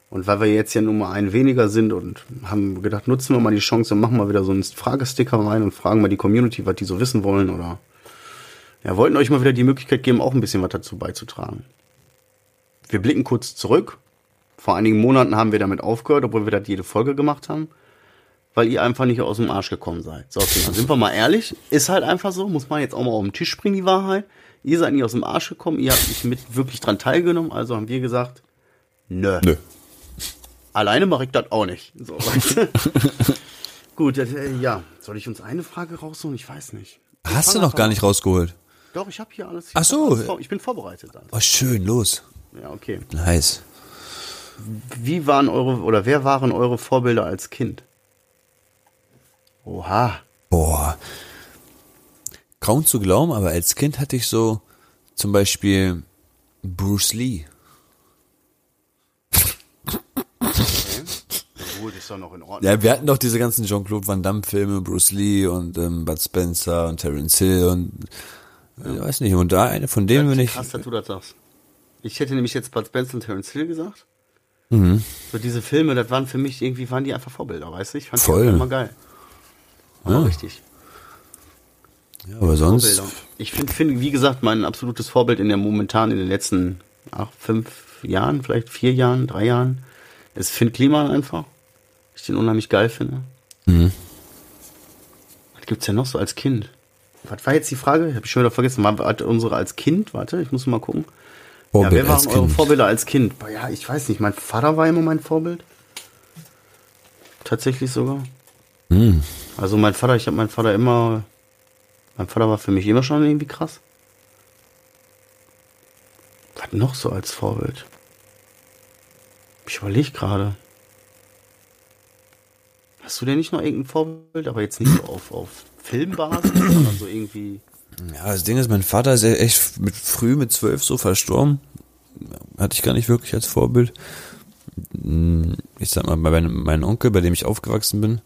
Und weil wir jetzt ja nun mal einen weniger sind und haben gedacht, nutzen wir mal die Chance und machen mal wieder so einen Fragesticker rein und fragen mal die Community, was die so wissen wollen oder ja, wollten euch mal wieder die Möglichkeit geben, auch ein bisschen was dazu beizutragen. Wir blicken kurz zurück. Vor einigen Monaten haben wir damit aufgehört, obwohl wir das jede Folge gemacht haben, weil ihr einfach nicht aus dem Arsch gekommen seid. So, okay, dann sind wir mal ehrlich, ist halt einfach so, muss man jetzt auch mal auf den Tisch bringen, die Wahrheit. Ihr seid nicht aus dem Arsch gekommen, ihr habt nicht mit wirklich dran teilgenommen, also haben wir gesagt, nö. Nö. Alleine mache ich das auch nicht. So, weißt du? Gut, äh, ja, soll ich uns eine Frage rausholen? Ich weiß nicht. Ich Hast du noch gar nicht rausgeholt? Doch, ich habe hier alles. ich Ach so. alles Ich bin vorbereitet. Alter. Oh, schön, los. Ja, okay. Nice. Wie waren eure oder wer waren eure Vorbilder als Kind? Oha. Boah. Kaum zu glauben, aber als Kind hatte ich so zum Beispiel Bruce Lee. Noch in Ordnung. Ja, wir hatten doch diese ganzen Jean-Claude Van Damme Filme, Bruce Lee und ähm, Bud Spencer und Terence Hill und ich weiß nicht, und da eine von denen bin ich. Krass, dass du das sagst. Ich hätte nämlich jetzt Bud Spencer und Terence Hill gesagt. Mhm. So diese Filme, das waren für mich irgendwie, waren die einfach Vorbilder, weißt du? Ich fand Voll. die immer geil. Ja. richtig. Ja, aber sonst. Vorbilder. Ich finde, find, wie gesagt, mein absolutes Vorbild in der momentan, in den letzten ach, fünf Jahren, vielleicht vier Jahren, drei Jahren, ist Finn Kliman einfach. Ich den unheimlich geil finde. Mhm. Was gibt's denn noch so als Kind? Was war jetzt die Frage? Hab ich schon wieder vergessen. War war unsere als Kind? Warte, ich muss mal gucken. Vorbild ja, wer waren eure Kind. Vorbilder als Kind? Ja, ich weiß nicht. Mein Vater war immer mein Vorbild. Tatsächlich sogar. Mhm. Also mein Vater, ich habe meinen Vater immer, mein Vater war für mich immer schon irgendwie krass. Was noch so als Vorbild? Ich überlege gerade. Hast du denn nicht noch irgendein Vorbild, aber jetzt nicht so auf, auf Filmbasis, sondern so irgendwie. Ja, das Ding ist, mein Vater ist echt mit früh mit zwölf so verstorben. Hatte ich gar nicht wirklich als Vorbild. Hm, Ich sag mal, bei meinem, meinem Onkel, bei dem ich aufgewachsen bin,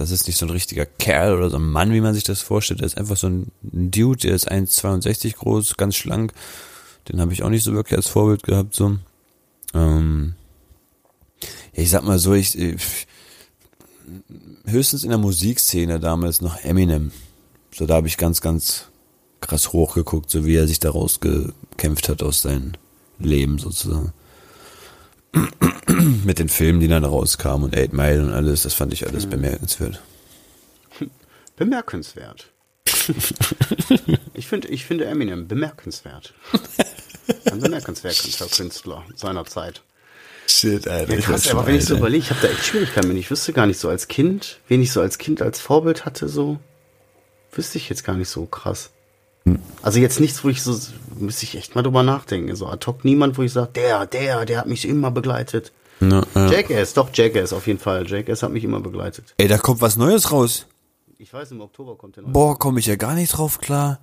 das ist nicht so ein richtiger Kerl oder so ein Mann, wie man sich das vorstellt. Der ist einfach so ein Dude, der ist 1,62 groß, ganz schlank. Den habe ich auch nicht so wirklich als Vorbild gehabt. So. Ähm, ich sag mal so, ich, ich höchstens in der Musikszene damals noch Eminem. So, da habe ich ganz, ganz krass hochgeguckt, so wie er sich da rausgekämpft hat aus seinem Leben sozusagen. Mit den Filmen, die dann rauskamen und Eight Mile und alles, das fand ich alles bemerkenswert. Bemerkenswert. ich finde, ich finde Eminem bemerkenswert. Ein bemerkenswerter Künstler seiner Zeit. Shit, Alter. Ja, krass, aber wenn ich so überlege, ich habe da echt Schwierigkeiten mit. Ich wüsste gar nicht so als Kind, wen ich so als Kind als Vorbild hatte, so wüsste ich jetzt gar nicht so krass. Also jetzt nichts, wo ich so, müsste ich echt mal drüber nachdenken. So ad hoc niemand, wo ich sage, der, der, der hat mich immer begleitet. Ja, ja. Jackass, doch Jackass auf jeden Fall. Jackass hat mich immer begleitet. Ey, da kommt was Neues raus. Ich weiß, im Oktober kommt der neue. Boah, komme ich ja gar nicht drauf klar.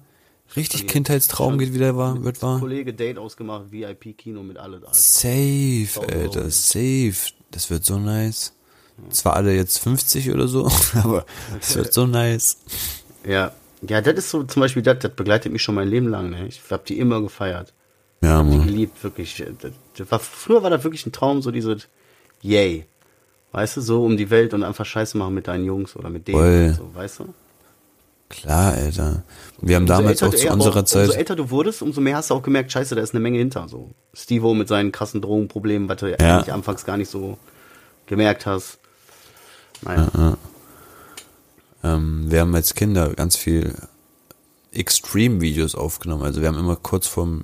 Richtig Kindheitstraum geht wieder wahr, wird wahr. Kollege Date ausgemacht, VIP-Kino mit alle da. Safe, Alter, safe. Das wird so nice. Zwar alle jetzt 50 oder so, aber es wird so nice. Ja, ja, das ist so zum Beispiel, das, das begleitet mich schon mein Leben lang. Ne? Ich habe die immer gefeiert. Ja, Die Mann. geliebt, wirklich. Das, das war, früher war das wirklich ein Traum, so diese Yay. Weißt du, so um die Welt und einfach Scheiße machen mit deinen Jungs oder mit denen. So, weißt du? Klar, Alter. Wir haben Umso damals auch zu unserer Umso Zeit. älter du wurdest, umso mehr hast du auch gemerkt, scheiße, da ist eine Menge hinter. So. Steve mit seinen krassen Drogenproblemen, was du Ja. eigentlich anfangs gar nicht so gemerkt hast. Naja. Ähm, wir haben als Kinder ganz viel Extreme-Videos aufgenommen. Also wir haben immer kurz vorm,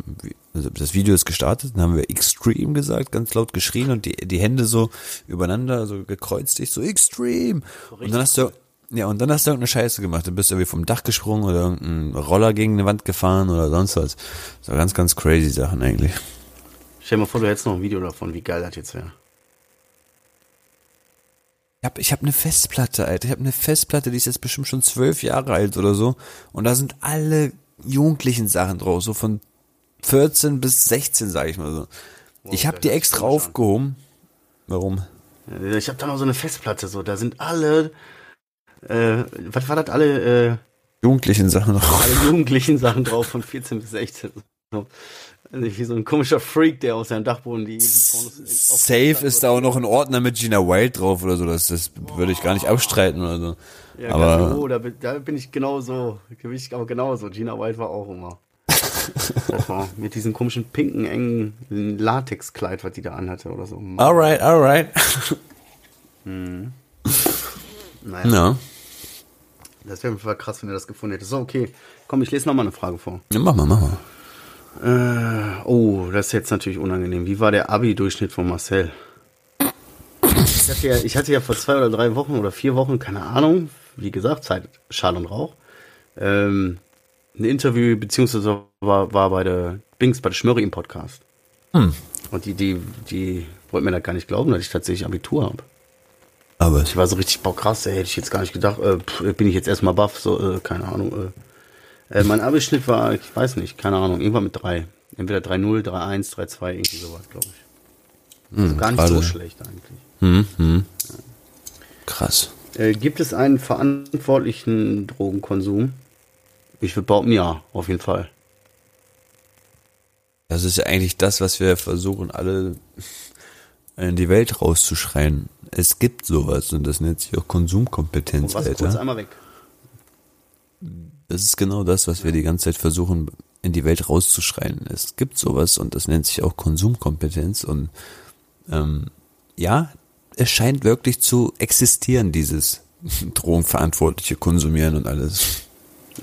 also das Video ist gestartet, dann haben wir Extreme gesagt, ganz laut geschrien und die, die Hände so übereinander, so gekreuzigt, so Extreme. und dann hast du, Ja, und dann hast du irgendeine Scheiße gemacht. Du bist irgendwie vom Dach gesprungen oder irgendein Roller gegen eine Wand gefahren oder sonst was. So ganz, ganz crazy Sachen eigentlich. Stell dir mal vor, du hättest noch ein Video davon, wie geil das jetzt wäre. Ich habe ich hab eine Festplatte, Alter. Ich habe eine Festplatte, die ist jetzt bestimmt schon zwölf Jahre alt oder so. Und da sind alle jugendlichen Sachen drauf, so von 14 bis 16, sage ich mal so. Wow, ich habe die extra aufgehoben. Warum? Ich habe da noch so eine Festplatte, so, da sind alle, äh, was war das, alle, äh, Jugendlichen Sachen drauf. alle jugendlichen Sachen drauf von 14 bis 16. So. Also wie so ein komischer Freak, der aus seinem Dachboden die, die Pornos in- auf- Safe ist da auch noch ein Ordner mit Gina Wild drauf oder so. Das, das würde ich gar nicht abstreiten oder so. Ja, aber- oh, da, bin- da bin ich genauso, da bin ich aber genauso. Gina Wild war auch immer. War mit diesem komischen pinken, engen Latexkleid, was die da anhatte oder so. Alright, alright. Naja, Ja. das wäre einfach krass, wenn er das gefunden hätte. So, okay. Komm, ich lese nochmal eine Frage vor. ja mach mal, mach mal. Äh, oh, das ist jetzt natürlich unangenehm. Wie war der Abi-Durchschnitt von Marcel? Ich hatte, ja, ich hatte ja vor zwei oder drei Wochen oder vier Wochen, keine Ahnung, wie gesagt, Zeit, Schall und Rauch, ähm, ein Interview, beziehungsweise war, war bei der Bings, bei der Schmörri im Podcast. Hm. Und die, die, die wollten mir da gar nicht glauben, dass ich tatsächlich Abitur habe. Aber Ich war so richtig, boah, krass, ey, hätte ich jetzt gar nicht gedacht, äh, bin ich jetzt erstmal baff, so, äh, keine Ahnung, äh. Äh mein Abischnitt war, ich weiß nicht, keine Ahnung, irgendwann mit drei. Entweder 3-0, 3-1, 3-2, irgendwie sowas, glaube ich. Also gar nicht so gerade. schlecht eigentlich. hm, hm. krass. Äh, gibt es einen verantwortlichen Drogenkonsum? Ich würde behaupten, ja, auf jeden Fall. Das ist ja eigentlich das, was wir versuchen, alle in die Welt rauszuschreien. Es gibt sowas und das nennt sich auch Konsumkompetenz, Was, kurz einmal weg. Das ist genau das, was wir die ganze Zeit versuchen, in die Welt rauszuschreien. Es gibt sowas und das nennt sich auch Konsumkompetenz und ähm, ja, es scheint wirklich zu existieren, dieses drogenverantwortliche Konsumieren und alles.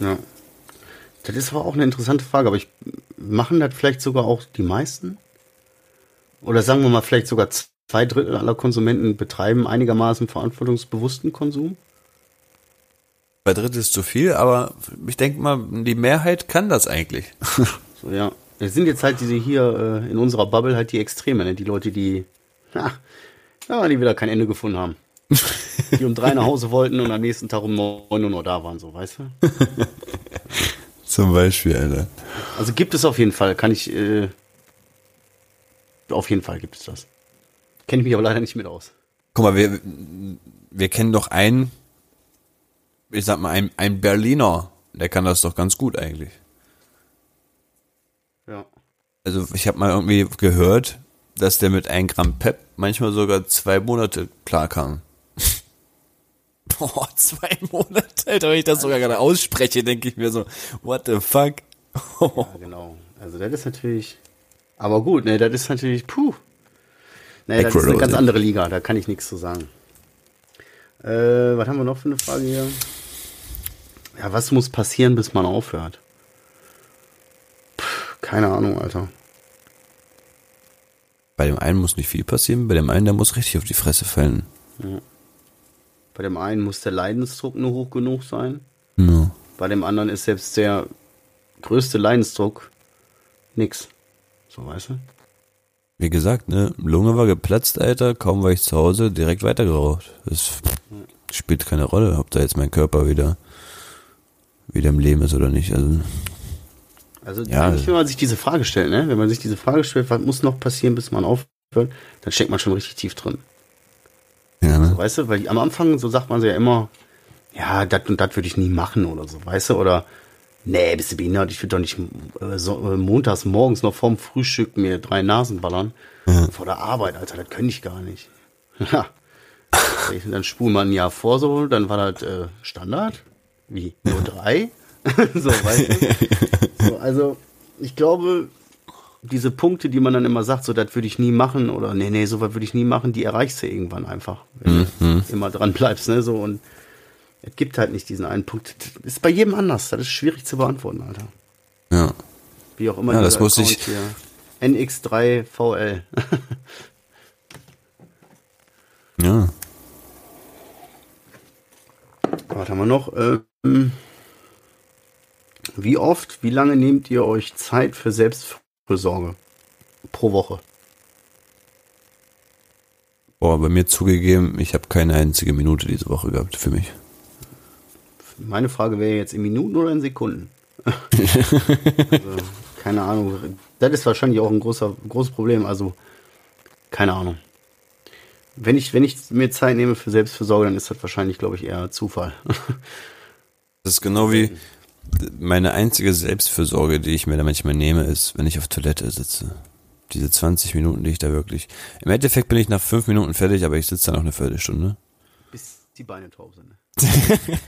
Ja. Das ist aber auch eine interessante Frage, aber ich machen das vielleicht sogar auch die meisten? Oder sagen wir mal, vielleicht sogar zwei Drittel aller Konsumenten betreiben einigermaßen verantwortungsbewussten Konsum? Bei Drittel ist zu viel, aber ich denke mal, die Mehrheit kann das eigentlich. So, ja. Es sind jetzt halt diese hier äh, in unserer Bubble halt die Extreme, ne? die Leute, die, ja, die wieder kein Ende gefunden haben. Die um drei nach Hause wollten und am nächsten Tag um neun Uhr noch da waren, so, weißt du? Zum Beispiel, Alter. Also gibt es auf jeden Fall, kann ich, äh, auf jeden Fall gibt es das. Kenne ich mich aber leider nicht mit aus. Guck mal, wir, wir kennen doch einen, ich sag mal, ein, ein Berliner, der kann das doch ganz gut eigentlich. Ja. Also ich habe mal irgendwie gehört, dass der mit ein Gramm Pep manchmal sogar zwei Monate klar kam. Boah, zwei Monate, Alter, wenn ich das sogar gerade ausspreche, denke ich mir so, what the fuck? Ja, genau. Also das ist natürlich. Aber gut, ne, das ist natürlich, puh. Ne, das ist eine ganz andere Liga, da kann ich nichts zu sagen. Äh, was haben wir noch für eine Frage hier? Ja, was muss passieren, bis man aufhört? Puh, keine Ahnung, Alter. Bei dem einen muss nicht viel passieren, bei dem einen, der muss richtig auf die Fresse fallen. Bei dem einen muss der Leidensdruck nur hoch genug sein. Ja. Bei dem anderen ist selbst der größte Leidensdruck nix. So, weißt du? Wie gesagt, ne, Lunge war geplatzt, Alter, kaum war ich zu Hause, direkt weitergeraucht. Das spielt keine Rolle, ob da jetzt mein Körper wieder, wieder im Leben ist oder nicht. Also, Also Ja. eigentlich, wenn man sich diese Frage stellt, ne? wenn man sich diese Frage stellt, was muss noch passieren, bis man aufhört, dann steckt man schon richtig tief drin. ja, ne? Weißt du, weil am Anfang, so sagt man ja immer, ja, das und das würde ich nie machen oder so, weißt du, oder nee, bist du behindert, ich würde doch nicht äh, so, äh, montags morgens noch vorm Frühstück mir drei Nasen ballern. Vor der Arbeit, Alter, das könnte ich gar nicht. Ja. dann spulen wir ein Jahr vor so, dann war das äh, Standard. Wie? Nur drei? so, weißt du? So, also, ich glaube, diese Punkte, die man dann immer sagt, so, das würde ich nie machen oder nee, nee, so was würde ich nie machen, die erreichst du irgendwann einfach, wenn du immer dran bleibst, ne, so und es gibt halt nicht diesen einen Punkt. Das ist bei jedem anders, das ist schwierig zu beantworten, Alter. Ja. Wie auch immer Ja, das wusste ich. Account hier. NX3VL. Ja. Was haben wir noch? Ähm, wie oft, wie lange nehmt ihr euch Zeit für Selbstfürsorge pro Woche? Boah, bei mir zugegeben, ich habe keine einzige Minute diese Woche gehabt für mich. Meine Frage wäre jetzt in Minuten oder in Sekunden? also, keine Ahnung. Das ist wahrscheinlich auch ein großer, großes Problem. Also, keine Ahnung. Wenn ich, wenn ich mir Zeit nehme für Selbstversorgung, dann ist das wahrscheinlich, glaube ich, eher Zufall. das ist genau wie meine einzige Selbstfürsorge, die ich mir da manchmal nehme, ist, wenn ich auf Toilette sitze. Diese 20 Minuten, die ich da wirklich. Im Endeffekt bin ich nach fünf Minuten fertig, aber ich sitze da noch eine Viertelstunde. Bis die Beine taub sind.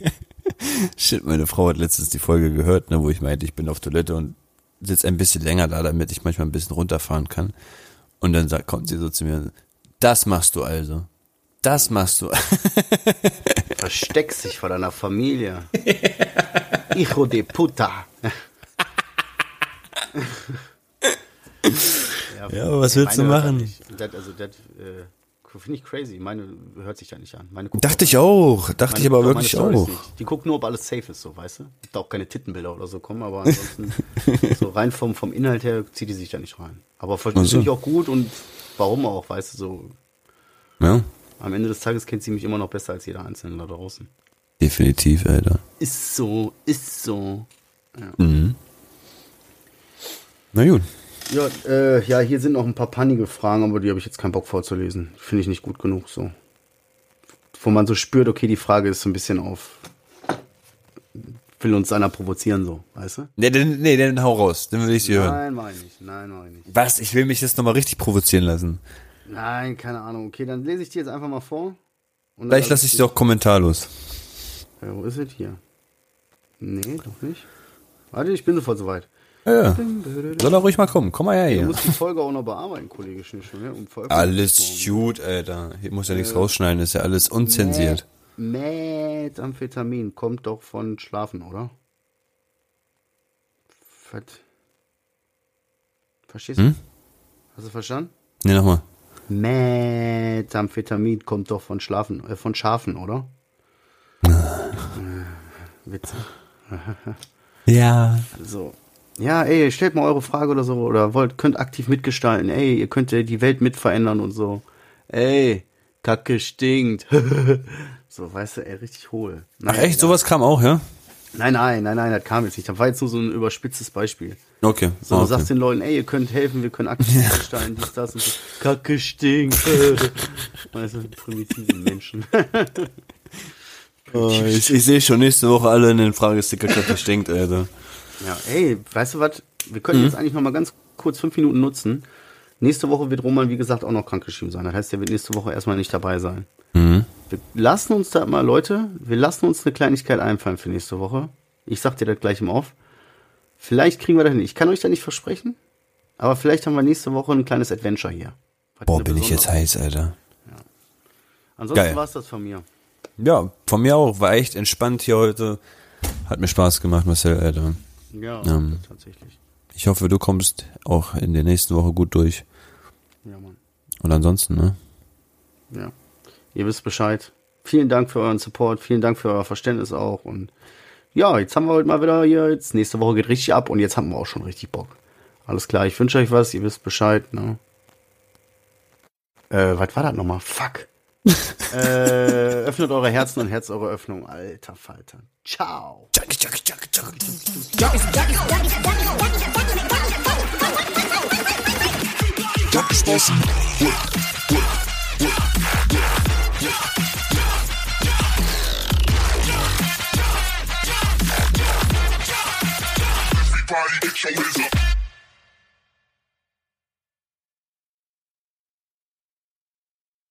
Shit, meine Frau hat letztens die Folge gehört, ne, wo ich meinte, ich bin auf Toilette und sitze ein bisschen länger da, damit ich manchmal ein bisschen runterfahren kann. Und dann sagt, kommt sie so zu mir, das machst du also. Das machst du. Versteckst dich vor deiner Familie. Hijo de puta. ja, ja, aber was willst du machen? Das, also das äh, finde ich crazy. Meine hört sich da nicht an. Meine dachte ich auch. Dachte ich aber wirklich auch. Die guckt nur, ob alles safe ist, so, weißt du? Da auch keine Tittenbilder oder so kommen, aber ansonsten, so rein vom, vom Inhalt her zieht die sich da nicht rein. Aber finde so. ich auch gut und warum auch, weißt du, so. Ja. Am Ende des Tages kennt sie mich immer noch besser als jeder Einzelne da draußen. Definitiv, Alter. Ist so, ist so. Ja. Mhm. Na gut. Ja, äh, ja, hier sind noch ein paar pannige Fragen, aber die habe ich jetzt keinen Bock vorzulesen. Finde ich nicht gut genug so. Wo man so spürt, okay, die Frage ist so ein bisschen auf. Will uns einer provozieren, so, weißt du? Nee, den, nee, den hau raus, den will ich sie hören. Nein, mach ich nicht, nein, mach ich nicht. Was? Ich will mich jetzt nochmal richtig provozieren lassen. Nein, keine Ahnung. Okay, dann lese ich dir jetzt einfach mal vor. Vielleicht lasse ich sie auch kommentarlos. Ja, wo ist es hier? Nee, doch nicht. Warte, ich bin sofort soweit. Ja, Soll er ruhig mal kommen. Komm mal her hier. Du musst die Folge auch noch bearbeiten, Kollege Schnischel. Ne? alles gut, Alter. Hier muss ja nichts rausschneiden, ist ja alles unzensiert. Methamphetamin kommt doch von Schlafen, oder? Fett. Verstehst du? Hm? Hast du verstanden? Nee, nochmal. Methamphetamin kommt doch von Schlafen, äh, von Schafen, oder? äh, Witze. ja. So. Ja, ey, stellt mal eure Frage oder so oder wollt, könnt aktiv mitgestalten. Ey, ihr könnt die Welt mitverändern und so. Ey, Kacke stinkt. so, weißt du, ey, richtig hohl. Nein, Ach echt, ja. sowas kam auch, ja? Nein, nein, nein, nein, das kam jetzt nicht. Das war jetzt nur so ein überspitztes Beispiel. Okay. So, okay. du sagst den Leuten, ey, ihr könnt helfen, wir können aktiv ja. gestalten, dies, das und so. Kacke stinkt. weißt du, primitive Menschen. oh, ich, ich sehe schon nächste Woche alle in den Fragesticker Kacke stinkt, Alter. Ja, ey, weißt du was? Wir können mhm. jetzt eigentlich noch mal ganz kurz fünf Minuten nutzen. Nächste Woche wird Roman, wie gesagt, auch noch krankgeschrieben sein. Das heißt, er wird nächste Woche erstmal nicht dabei sein. Mhm. Wir lassen uns da mal, Leute, wir lassen uns eine Kleinigkeit einfallen für nächste Woche. Ich sag dir das gleich im Off. Vielleicht kriegen wir das hin. Ich kann euch da nicht versprechen, aber vielleicht haben wir nächste Woche ein kleines Adventure hier. Boah, bin ich jetzt heiß, Alter. Ja. Ansonsten war es das von mir. Ja, von mir auch. War echt entspannt hier heute. Hat mir Spaß gemacht, Marcel, Alter. Ja, ähm, tatsächlich. Ich hoffe, du kommst auch in der nächsten Woche gut durch. Ja, Mann. Und ansonsten, ne? Ja. Ihr wisst Bescheid. Vielen Dank für euren Support, vielen Dank für euer Verständnis auch. Und ja, jetzt haben wir heute mal wieder hier, jetzt nächste Woche geht richtig ab und jetzt haben wir auch schon richtig Bock. Alles klar, ich wünsche euch was, ihr wisst Bescheid, ne? Äh, was war das nochmal? Fuck. äh, öffnet eure Herzen und Herz eure Öffnung. Alter Falter. Ciao. Everybody get your hands up.